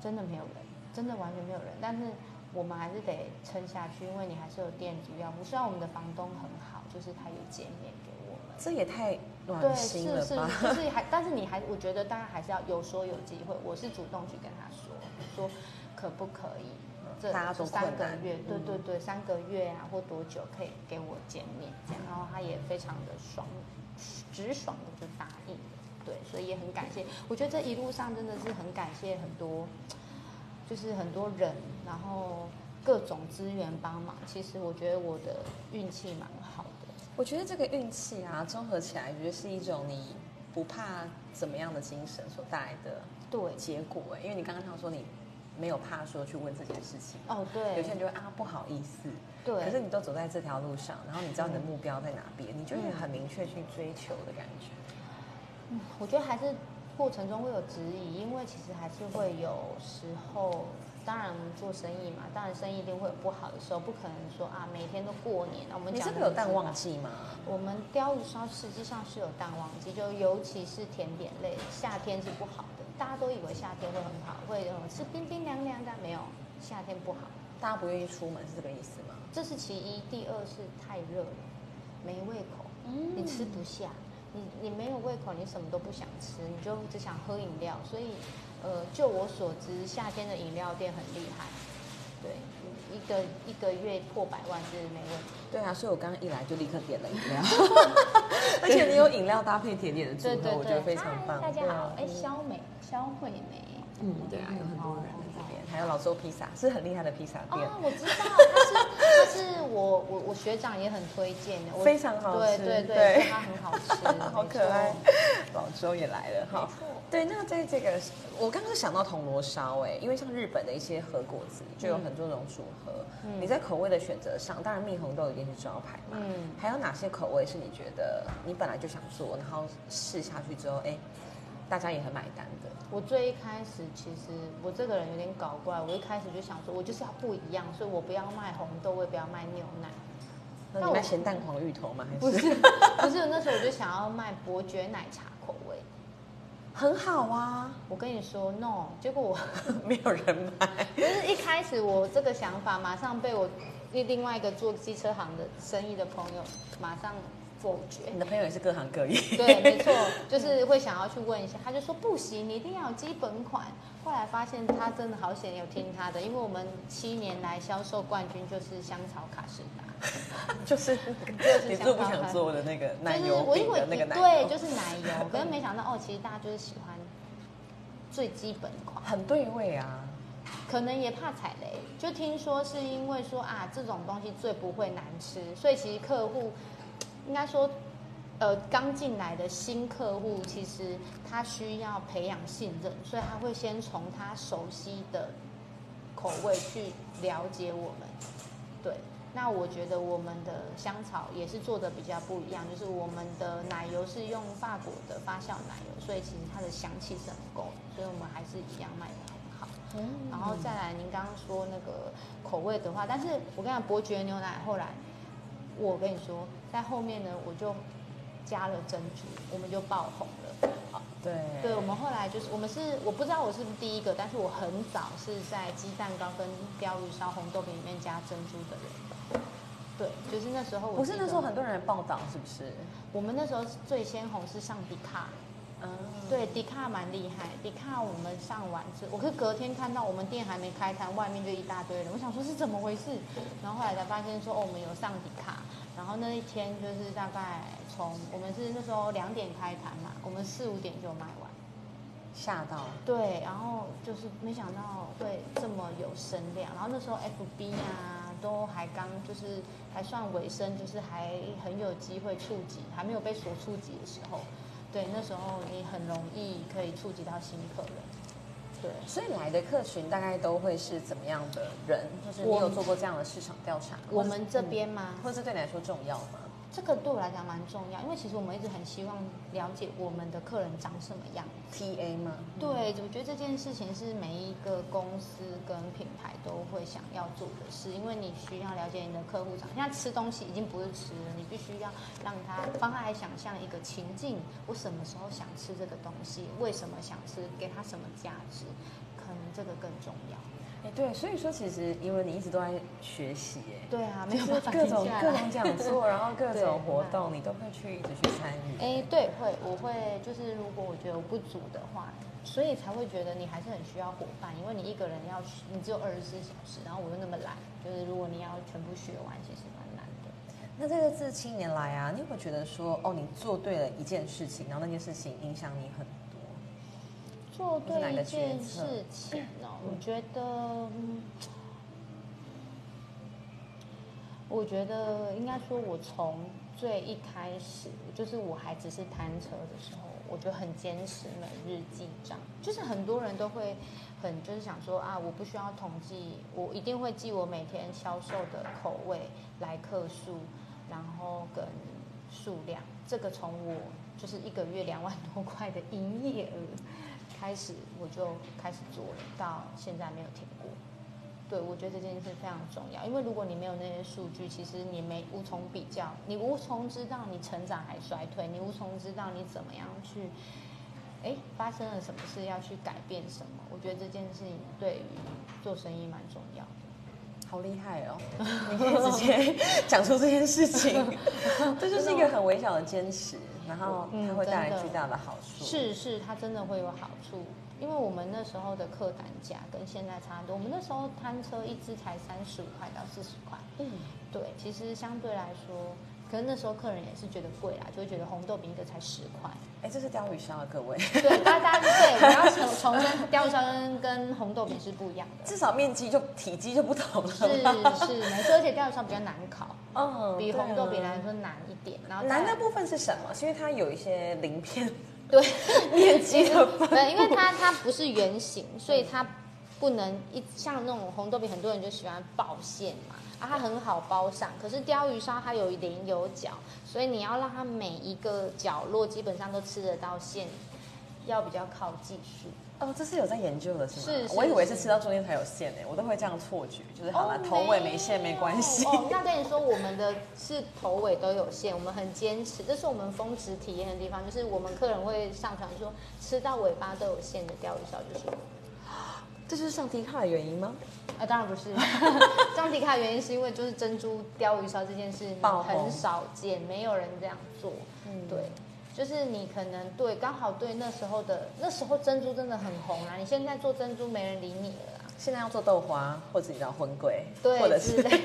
真的没有人，真的完全没有人。但是我们还是得撑下去，因为你还是有店主要付。虽然我们的房东很好，就是他有减免给我们。这也太对，暖心是是，了吧？就是还，但是你还，我觉得大家还是要有说有机会。我是主动去跟他说，说可不可以，这大家都三个月，对嗯对对，三个月啊，或多久可以给我见面这样，然后他也非常的爽，直爽的就答应了，对，所以也很感谢。我觉得这一路上真的是很感谢很多，就是很多人，然后各种资源帮忙。其实我觉得我的运气蛮好的。我觉得这个运气啊，综合起来，我觉得是一种你不怕怎么样的精神所带来的对，结果哎。因为你刚刚说你没有怕说去问这件事情，哦对，有些人就会啊不好意思，对，可是你都走在这条路上，然后你知道你的目标在哪边，你就会很明确去追求的感觉。嗯，我觉得还是过程中会有质疑，因为其实还是会有时候，当然我们做生意嘛，当然生意一定会有不好的时候，不可能说啊每天都过年。我们你讲这个有淡旺季。吗？我们鲷鱼烧实际上是有淡旺季，就尤其是甜点类，夏天是不好的。大家都以为夏天会很好，会呃吃冰冰凉凉的，没有，夏天不好。大家不愿意出门是这个意思吗？这是其一，第二是太热了，没胃口。嗯你吃不下，你你没有胃口，你什么都不想吃，你就只想喝饮料。所以，呃，就我所知，夏天的饮料店很厉害，对，一个一个月破百万是没问题。对啊，所以我刚刚一来就立刻点了饮料，而且你有饮料搭配甜点的组合，对对对，我觉得非常嗨棒。大家好，哎，肖美，肖惠美，嗯，对啊，有很多人还有老周披萨是很厉害的披萨店，哦，我知道，他是他是我我我学长也很推荐的，我非常好对吃对对，对说它很好吃，好可爱。老周也来了哈。对，那在这个我刚刚想到铜锣烧哎，因为像日本的一些和果子就有很多种组合，嗯你在口味的选择上，当然蜜红豆一定是招牌嘛，嗯还有哪些口味是你觉得你本来就想做，然后试下去之后，哎，大家也很买单的？我最一开始其实我这个人有点搞怪，我一开始就想说，我就是要不一样，所以我不要卖红豆，我也不要卖牛奶。那你卖咸蛋黄芋头吗？还不是不是，那时候我就想要卖伯爵奶茶口味。很好啊，我跟你说 no，结果我 没有人买。不是一开始我这个想法，马上被我另外一个做机车行的生意的朋友马上否决。你的朋友也是各行各业，对，没错，就是会想要去问一下，他就说不行，你一定要有基本款。后来发现他真的好险有听他的，因为我们七年来销售冠军就是香草卡士达，就 是就是你做不想做的那个奶就是油饼我因为的那个奶对，就是奶油，可是没想到哦，其实大家就是喜欢最基本款。很对味啊。可能也怕踩雷，就听说是因为说啊，这种东西最不会难吃，所以其实客户应该说，呃，刚进来的新客户，其实他需要培养信任，所以他会先从他熟悉的口味去了解我们。对，那我觉得我们的香草也是做的比较不一样，就是我们的奶油是用法国的发酵奶油，所以其实它的香气是很够，所以我们还是一样卖的很好。然后再来，您刚刚说那个口味的话，但是我跟你讲，伯爵牛奶后来，我跟你说，在后面呢，我就加了珍珠，我们就爆红了。对对，我们后来就是我们是我不知道我是不是第一个，但是我很早是在鸡蛋糕跟鲷鱼烧红豆饼里面加珍珠的人。对，就是那时候我不是那时候很多人来报道，是不是？我们那时候最先红是上迪卡，嗯，对，迪卡蛮厉害。迪卡我们上完之，我是隔天看到我们店还没开摊，外面就一大堆人，我想说是怎么回事，然后后来才发现说哦，我们有上迪卡。然后那一天就是大概从我们是那时候两点开摊嘛，我们四五点就卖完。吓到。对，然后就是没想到会这么有声量，然后那时候 FB 啊都还刚就是还算尾声，就是还很有机会触及，还没有被所触及的时候，对，那时候你很容易可以触及到新客人，对。所以来的客群大概都会是怎么样的人？就是你有做过这样的市场调查？我们这边吗？或是对你来说重要吗？这个对我来讲蛮重要，因为其实我们一直很希望了解我们的客人长什么样。TA 吗？对，我觉得这件事情是每一个公司跟品牌都会想要做的事，因为你需要了解你的客户长。现在吃东西已经不是吃了，你必须要让他帮他来想象一个情境：我什么时候想吃这个东西？为什么想吃？给他什么价值？可能这个更重要。哎，对，所以说其实因为你一直都在学习，哎，对啊，没有办法各种各种讲座，然后各种活动，你都会去一直去参与。哎，对，会，我会就是如果我觉得我不足的话，所以才会觉得你还是很需要伙伴，因为你一个人要去，你只有二十四小时，然后我又那么懒，就是如果你要全部学完，其实蛮难的。那这个这七年来啊，你有没有觉得说，哦，你做对了一件事情，然后那件事情影响你很多？做对一件事情哦，我觉得，我觉得应该说，我从最一开始，就是我还只是摊车的时候，我就很坚持每日记账。就是很多人都会很就是想说啊，我不需要统计，我一定会记我每天销售的口味、来客数，然后跟数量。这个从我就是一个月两万多块的营业额。开始我就开始做了，到现在没有停过。对，我觉得这件事非常重要，因为如果你没有那些数据，其实你没无从比较，你无从知道你成长还衰退，你无从知道你怎么样去，哎，发生了什么事要去改变什么。我觉得这件事情对于做生意蛮重要的。好厉害哦！你可以直接讲出这件事情，这就是一个很微小的坚持，然后嗯它会带来巨大的好处。是是，它真的会有好处，因为我们那时候的客单价跟现在差很多，我们那时候摊车一只才三十五块到四十块，嗯，对，其实相对来说可是那时候客人也是觉得贵啦，就会觉得红豆饼一个才十块。哎，这是鲷鱼烧啊，各位。对，大家 对，我要重重申，鲷鱼烧跟跟红豆饼是不一样的。至少面积就体积就不同了。是是，没错，而且鲷鱼烧比较难烤，嗯，比红豆饼来说难一点。然后难的部分是什么？是因为它有一些鳞片 对面积的分对，因为它它不是圆形，所以它不能一像那种红豆饼，很多人就喜欢爆馅嘛，啊，它很好包上。可是鲷鱼烧它有棱有角，所以你要让它每一个角落基本上都吃得到馅，要比较靠技术。哦，这是有在研究的是吗？是是我以为是是吃到中间才有馅诶，我都会这样错觉，就是好了，哦头尾没馅没关系。哦，那跟你说，我们的是头尾都有馅，我们很坚持，这是我们峰值体验的地方，就是我们客人会上传说吃到尾巴都有馅的鲷鱼烧就是。这就是上迪卡的原因吗？啊，当然不是。上迪卡的原因是因为就是珍珠鲷鱼烧这件事很少见，没有人这样做。嗯对，就是你可能对刚好对那时候的那时候珍珠真的很红啊，你现在做珍珠没人理你了啦。现在要做豆花，或者你知道荤桂，对，或者是就是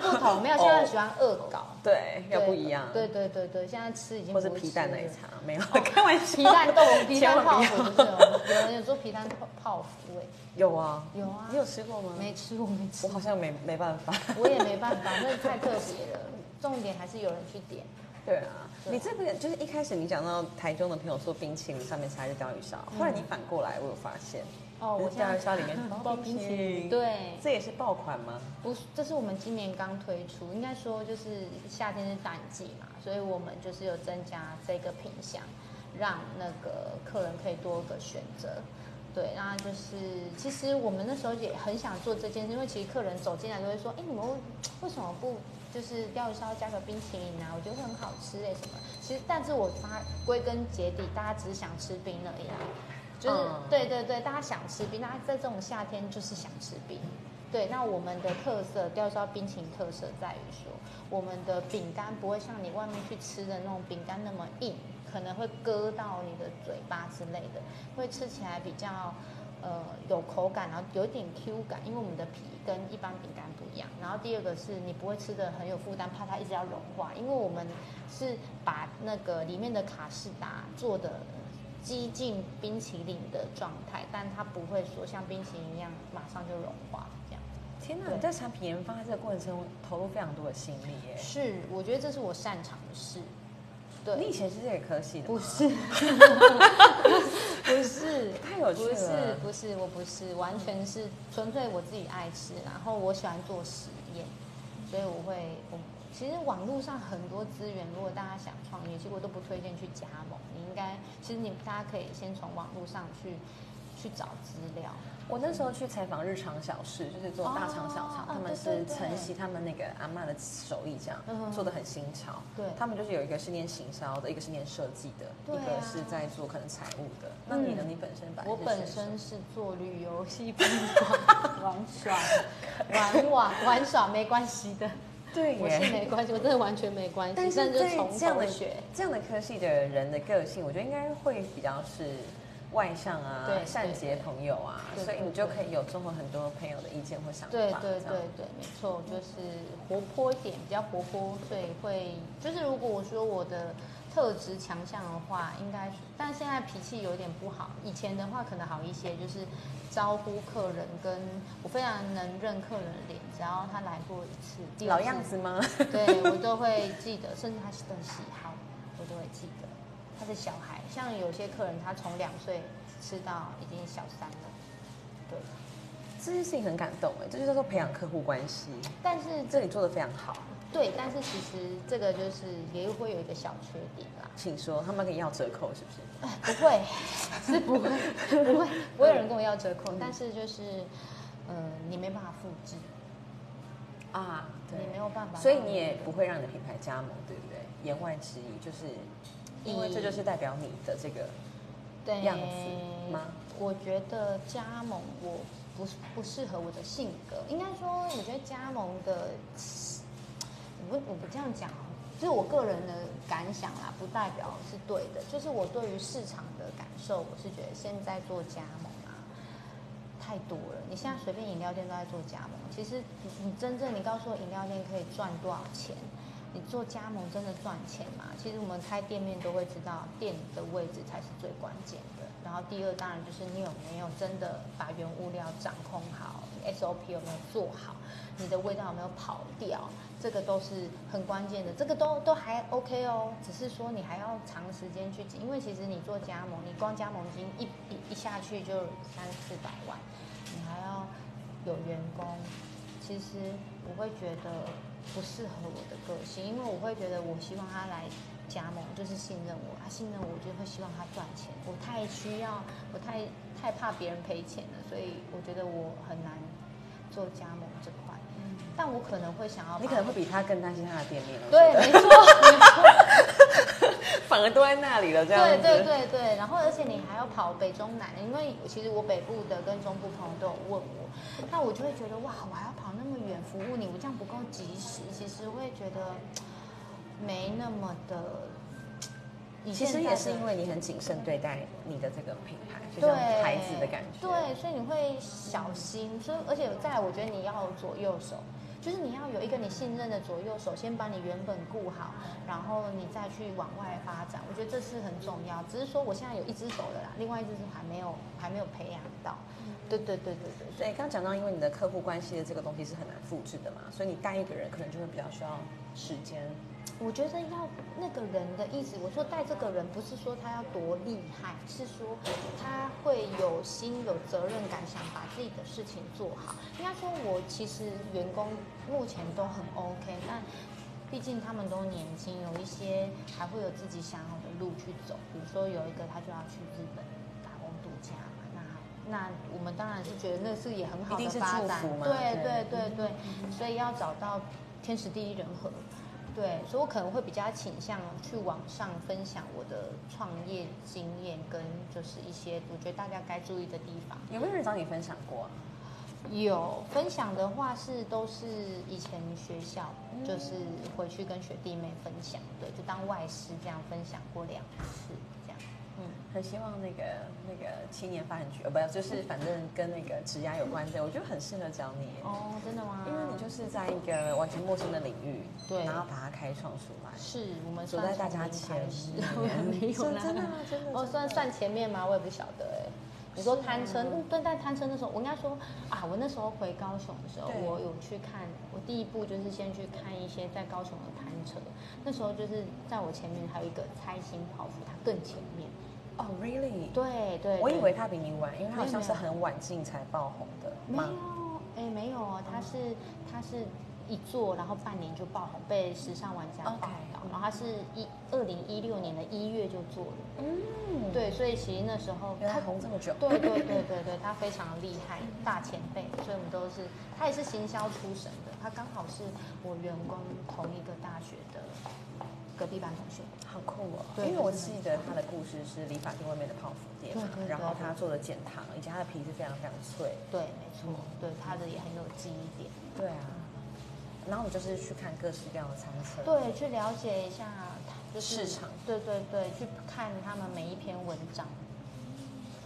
不同，没有现在喜欢恶搞。对，要不一样。对对对对，现在吃已经或是不是皮蛋奶茶，没有，开玩笑。皮蛋豆腐、皮蛋泡芙不是哦，有人有做皮蛋泡泡芙哎，有啊，有啊你有吃过吗？没吃过没吃过，我好像没没办法。我也没办法，那太特别了。重点还是有人去点。对啊，对你这个就是一开始你讲到台中的朋友说冰淇淋，上面插一个鲷鱼烧，后来你反过来，我有发现，哦，我鲷鱼烧里面包冰淇淋，，对，这也是爆款吗？不是，这是我们今年刚推出，应该说就是夏天是淡季嘛，所以我们就是有增加这个品相，让那个客人可以多个选择。对，那就是其实我们那时候也很想做这件事，因为其实客人走进来都会说，哎，你们为为什么不就是鲷鱼烧加个冰淇淋啊？我觉得会很好吃哎什么。其实，但是我发归根结底，大家只是想吃冰而已啦。就是、嗯对对对，大家想吃冰，大家在这种夏天就是想吃冰。对，那我们的特色钓鱼烧冰淇淋特色在于说，我们的饼干不会像你外面去吃的那种饼干那么硬，可能会割到你的嘴巴之类的，会吃起来比较呃有口感，然后有一点 Q 感，因为我们的皮跟一般饼干不一样。然后第二个是你不会吃的很有负担，怕它一直要融化，因为我们是把那个里面的卡士达做的。激进冰淇淋的状态，但它不会说像冰淇淋一样马上就融化这样。天哪，你在产品研发这个过程中投入非常多的心力耶。是，我觉得这是我擅长的事。对，你以前是这个科系的吗？不是，不是，太有趣不是了，不是，我不是，完全是纯粹我自己爱吃，然后我喜欢做实验，所以我会，我其实网络上很多资源，如果大家想创业，其实我都不推荐去加盟，你应该，其实你大家可以先从网络上去去找资料。我那时候去采访日常小事，就是做大肠小肠，哦他们是承袭他们那个阿妈的手艺，这样、嗯做的很新潮。对他们就是有一个是念行销的，一个是念设计的，啊一个是在做可能财务的。那你呢？嗯你本身本我本身是做旅游戏推广玩耍 玩玩玩耍没关系的，对我是没关系，我真的完全没关系，但是真的就对从这样的学。这样的科系的人的个性，我觉得应该会比较是外向啊对，善结朋友啊，所以你就可以有综合很多朋友的意见或想法。对对对对，没错，就是活泼一点，比较活泼，所以会就是如果我说我的特质强项的话，应该是，但现在脾气有点不好，以前的话可能好一些，就是招呼客人，跟我非常能认客人的脸，只要他来过一次，老样子吗？对我都会记得，甚至他的喜好我都会记得。他是小孩，像有些客人他从两岁吃到已经小三了，对。这件事情很感动哎，这就叫做培养客户关系。但是这里做的非常好，对，但是其实这个就是也会有一个小缺点啦。请说，他们跟你要折扣是不是？哎，不会，是不会，不会，不会有人跟我要折扣，但是就是，呃，你没办法复制，啊，你没有办法，所以你也不会让你的品牌加盟，对不对？言外之意就是，因为这就是代表你的这个对样子吗？我觉得加盟我不是不适合我的性格，应该说，我觉得加盟的，我不我不这样讲哦，就是我个人的感想啦，不代表是对的。就是我对于市场的感受，我是觉得现在做加盟啊太多了。你现在随便饮料店都在做加盟，其实你你真正你告诉我饮料店可以赚多少钱，你做加盟真的赚钱吗？其实我们开店面都会知道，店的位置才是最关键的。然后第二，当然就是你有没有真的把原物料掌控好，SOP 有没有做好，你的味道有没有跑掉，这个都是很关键的。这个都都还 OK 哦，只是说你还要长时间去，因为其实你做加盟，你光加盟金一一一下去就三四百万，你还要有员工，其实我会觉得。不适合我的个性，因为我会觉得我希望他来加盟，就是信任我，他信任我就会希望他赚钱。我太需要，我太太怕别人赔钱了，所以我觉得我很难做加盟这块。但我可能会想要，你可能会比他更担心他的店面。对，没错，没错，反而都在那里了，这样子。对对对对，然后而且你还要跑北中南，因为其实我北部的跟中部朋友都有问我，那我就会觉得哇，我还要跑那么远服务你，我这样不够及时。其实会觉得没那么的。其实也是因为你很谨慎对待你的这个品牌，就像孩子的感觉。对，所以你会小心。所以而且再来，我觉得你要左右手。就是你要有一个你信任的左右手，先把你原本顾好，然后你再去往外发展。我觉得这是很重要。只是说我现在有一只手的啦，另外一只是还没有还没有培养到。对对对对对。对，刚刚讲到，因为你的客户关系的这个东西是很难复制的嘛，所以你带一个人可能就会比较需要时间。我觉得要那个人的意思，我说带这个人不是说他要多厉害，是说他会有心、有责任感，想把自己的事情做好。应该说，我其实员工目前都很 OK，但毕竟他们都年轻，有一些还会有自己想要的路去走。比如说有一个他就要去日本打工度假嘛，那那我们当然是觉得那是也很好的发展，对对对对，所以要找到天时地利人和。对，所以我可能会比较倾向去网上分享我的创业经验，跟就是一些我觉得大家该注意的地方。有没有人找你分享过？有分享的话是都是以前学校，就是回去跟学弟妹分享，对，就当外师这样分享过两次。嗯，很希望那个那个青年发展局，呃，不要，就是反正跟那个职涯有关的，我觉得很适合找你。哦，真的吗？因为你就是在一个完全陌生的领域，对，然后把它开创出来。是我们走在大家前面，没有啦真的真的。哦，算算前面吗？我也不晓得哎。你说贪车，对，但贪车的时候，我应该说啊，我那时候回高雄的时候，我有去看，我第一步就是先去看一些在高雄的摊车。那时候就是在我前面还有一个猜心泡芙，它更前面。哦，really？对对，我以为他比你晚，因为他好像是很晚进才爆红的。没有，哎，没有哦，他是他是一做，然后半年就爆红，被时尚玩家报道。然后他是一二零一六年的一月就做了。嗯，对，所以其实那时候他红这么久。对对对对对，他非常厉害，大前辈，所以我们都是他也是行销出身的，他刚好是我员工同一个大学的。隔壁班同学，好酷哦！因为我记得他的故事是理发店外面的泡芙店嘛，然后他做的减糖，以及他的皮是非常非常脆。对，没错，对他的也很有记忆点。对啊，然后我就是去看各式各样的餐车，对，去了解一下市场。对对对，去看他们每一篇文章。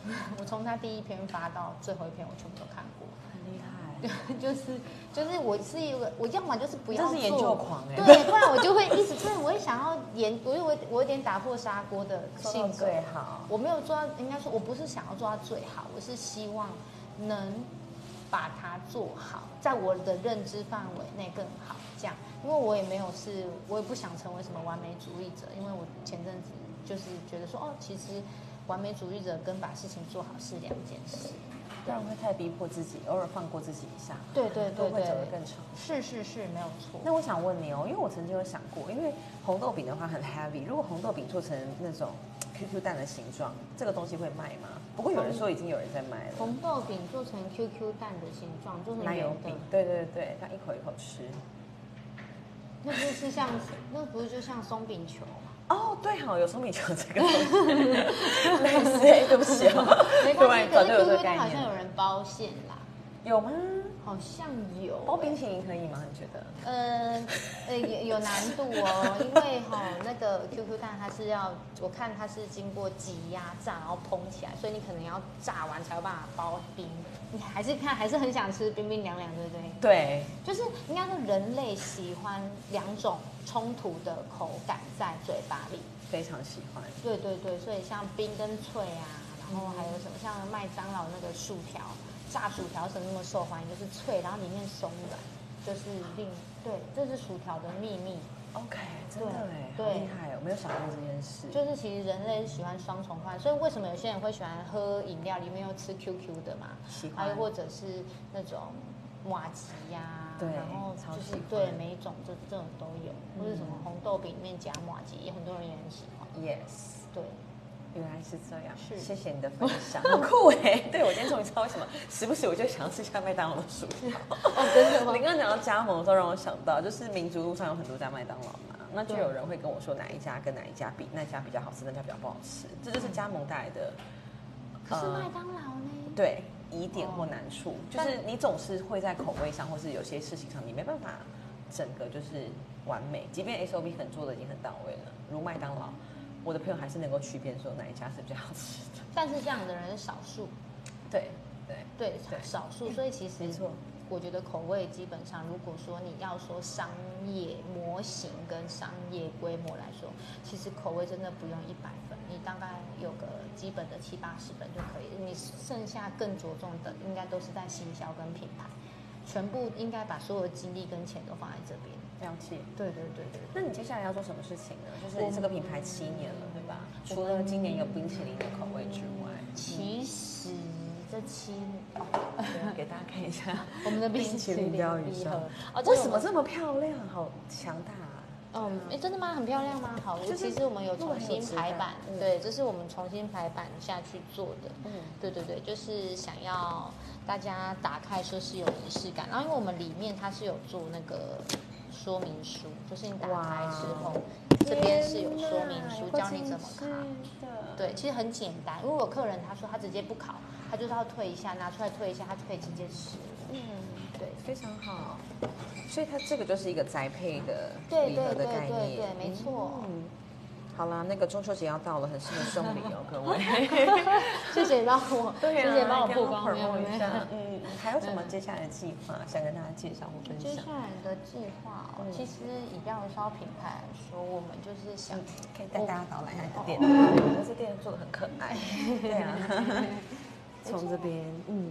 我从他第一篇发到最后一篇，我全部都看过。就是就是我是一个，我要么就是不要做，研究狂哎，对，不然我就会一直，对，我会想要研，我我我有点打破砂锅的性格，最好，我没有做到，应该说我不是想要做到最好，我是希望能把它做好，在我的认知范围内更好，这样，因为我也没有是，我也不想成为什么完美主义者，因为我前阵子就是觉得说，哦，其实完美主义者跟把事情做好是两件事。不然会太逼迫自己，偶尔放过自己一下，对对对，都会走得更长。是是是，没有错。那我想问你哦，因为我曾经有想过，因为红豆饼的话很 heavy，如果红豆饼做成那种 QQ 蛋的形状，这个东西会卖吗？不过有人说已经有人在卖了。红豆饼做成 QQ 蛋的形状，就是奶油饼。对对对，它一口一口吃。那不是像，那不是就像松饼球？哦，对哦，有时候米球这个东西，类似，对不起哦，没关系。可是 QQ 蛋好像有人包线啦，有吗？好像有包冰淇淋可以吗？你觉得？呃，呃，有 有难度哦，因为哈、那个 QQ 蛋它是要，我看它是经过挤压炸，然后膨起来，所以你可能要炸完才有办法包冰。你还是看还是很想吃冰冰凉凉，对不对？对，就是应该说人类喜欢两种冲突的口感在嘴巴里。非常喜欢。对对对，所以像冰跟脆啊，然后还有什么像麦当劳那个薯条，炸薯条是那么受欢迎，就是脆，然后里面松软，就是令对，这是薯条的秘密。OK，真的哎，厉害我！没有想过这件事。就是其实人类是喜欢双重快，所以为什么有些人会喜欢喝饮料，里面又吃 QQ 的嘛？喜欢还有或者是那种马吉呀、对然后就是对每一种这这种都有，或者什么嗯红豆饼里面夹马吉，也很多人也很喜欢。Yes，对，原来是这样。是谢谢你的分享，很酷哎！对我今天终于知道为什么，时不时我就想要吃一下麦当劳的薯条。哦，真的吗你？刚刚讲到加盟的时候，让我想到，就是民族路上有很多家麦当劳嘛，那就对有人会跟我说哪一家跟哪一家比，那家比较好吃，那家比较不好吃，这就是加盟带来的。可是呃麦当劳呢？对疑点或难处，哦就是你总是会在口味上，或是有些事情上，你没办法整个就是完美。即便 SOP 可能做的已经很到位了，如麦当劳，我的朋友还是能够区辨说哪一家是比较好吃的。但是这样的人是少数，对对，对对少数，所以其实没错我觉得口味基本上，如果说你要说商业模型跟商业规模来说，其实口味真的不用一百分，你大概有个基本的七八十分就可以，你剩下更着重的应该都是在行销跟品牌，全部应该把所有的精力跟钱都放在这边。了解。对对对对那你接下来要做什么事情呢？就是我这个品牌七年了，对吧？除了今年有冰淇淋的口味之外，其实这期对给大家看一下我们的冰淇淋淋鲷鱼烧礼盒，哦，这为什么这么漂亮？好强大啊！嗯，哎，真的吗？很漂亮吗？好，就是其实我们有重新排版，嗯对，这是我们重新排版下去做的。嗯，对对对，就是想要大家打开说是有仪式感，然后因为我们里面它是有做那个说明书，就是你打开之后，这边是有说明书教你怎么烤。对，其实很简单。如果有客人他说他直接不烤，他就是要退一下，拿出来退一下，他就可以直接吃了。嗯，对。非常好。所以它这个就是一个宅配的对礼盒的对对对对没错嗯好啦，那个中秋节要到了，很适合送礼哦，各位。谢谢帮我，对啊，谢谢帮我曝光，一下。嗯，还有什么接下来的计划？想跟大家介绍或分享？接下？来的计划、哦，嗯其实以钓鱼烧品牌来说，我们就是想，可以带大家导览一下你的店，哦我们这店做的很可爱。对啊，从这边，嗯，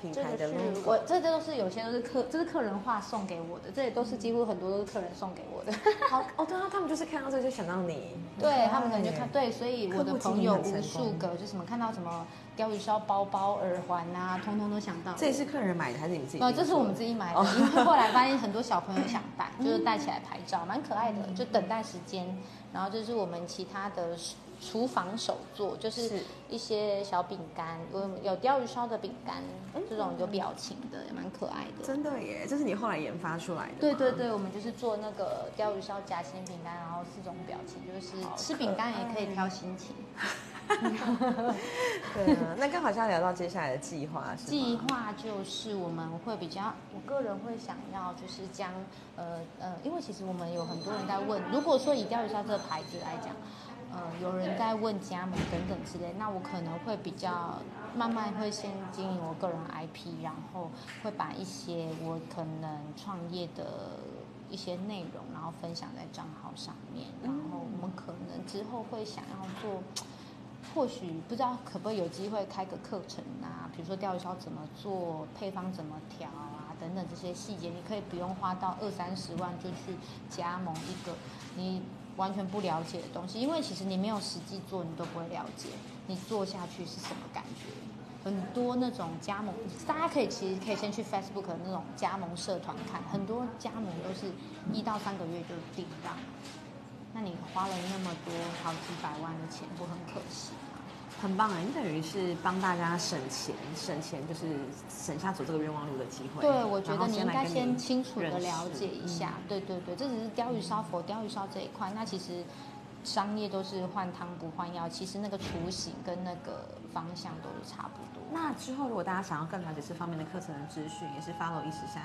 品这个牌的是 logo 我这这都是有些都是客，这是客人画送给我的，这也都是几乎很多都是客人送给我的。好哦，对啊，他们就是看到这个就想到你，对他们可能就看，对，所以我的朋友无数个，就什么看到什么钓鱼烧包包、耳环啊，通通都想到。这也是客人买的还是你自己？哦，这是我们自己买的，因为后来发现很多小朋友想 戴，就是戴起来拍照，蛮可爱的。就等待时间，然后就是我们其他的厨房手作，就是是一些小饼干，有有鲷鱼烧的饼干，这种有表情的，也蛮可爱的。真的耶，这是你后来研发出来的。对对，对，我们就是做那个鲷鱼烧夹心饼干，然后四种表情，就是吃饼干也可以挑心情。对啊，那刚好像聊到接下来的计划是吗计划就是我们会比较，我个人会想要就是将呃呃，因为其实我们有很多人在问，如果说以钓鱼烧这个牌子来讲，呃，有人在问加盟等等之类，那我可能会比较慢慢会先经营我个人 IP，然后会把一些我可能创业的一些内容，然后分享在账号上面，然后我们可能之后会想要做。或许不知道可不可以有机会开个课程啊，比如说钓鱼烧怎么做，配方怎么调啊，等等这些细节，你可以不用花到二三十万就去加盟一个你完全不了解的东西，因为其实你没有实际做，你都不会了解你做下去是什么感觉。很多那种加盟，大家可以其实可以先去 Facebook 的那种加盟社团看，很多加盟都是一到三个月就定档，那你花了那么多好几百万的钱，不很可惜？很棒哎，你等于是帮大家省钱，省钱就是省下走这个冤枉路的机会。对，我觉得你应该先清楚的了解一下。对对对，这只是鲷鱼烧佛鲷鱼烧这一块。那其实商业都是换汤不换药，其实那个雏形跟那个方向都是差不多。那之后如果大家想要更了解这方面的课程的资讯，也是 follow 一十三。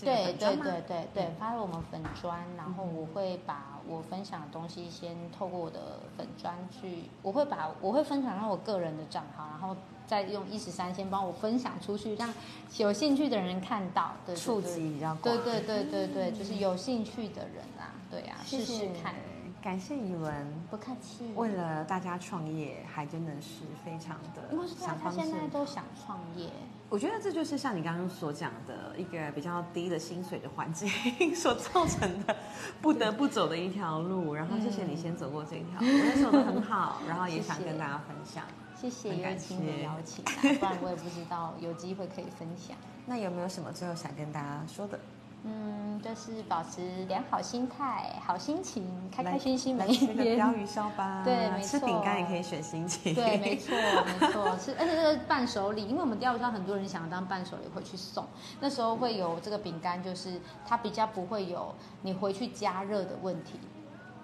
对对对对对，发了我们粉砖，然后我会把我分享的东西先透过我的粉砖去，我会把我会分享到我个人的账号，然后再用一十三先帮我分享出去，让有兴趣的人看到，对，触及比较广。对对对对对，就是有兴趣的人啊，对啊，试试看。感谢宇文，不客气。为了大家创业，还真的是非常的。因为他现在都想创业。我觉得这就是像你刚刚所讲的一个比较低的薪水的环境 所造成的，不得不走的一条路。然后谢谢你先走过这条，我觉得走的很好，然后也想跟大家分享。谢谢有请的邀请，不然我也不知道有机会可以分享。那有没有什么最后想跟大家说的？嗯，就是保持良好心态、好心情，开开心心每一天。鲷鱼烧吧，对，没错。吃饼干也可以选心情，对，没错，没错。是，而且这个伴手礼，因为我们鲷鱼烧很多人想要当伴手礼回去送，那时候会有这个饼干，就是它比较不会有你回去加热的问题，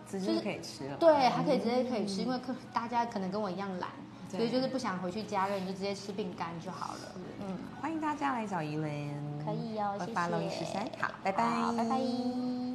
直接可以吃了。对，还可以直接可以吃，因为可大家可能跟我一样懒，所以就是不想回去加热，你就直接吃饼干就好了。嗯，欢迎大家来找怡琳。可以哦，谢谢。八楼十三，好，拜拜，拜拜。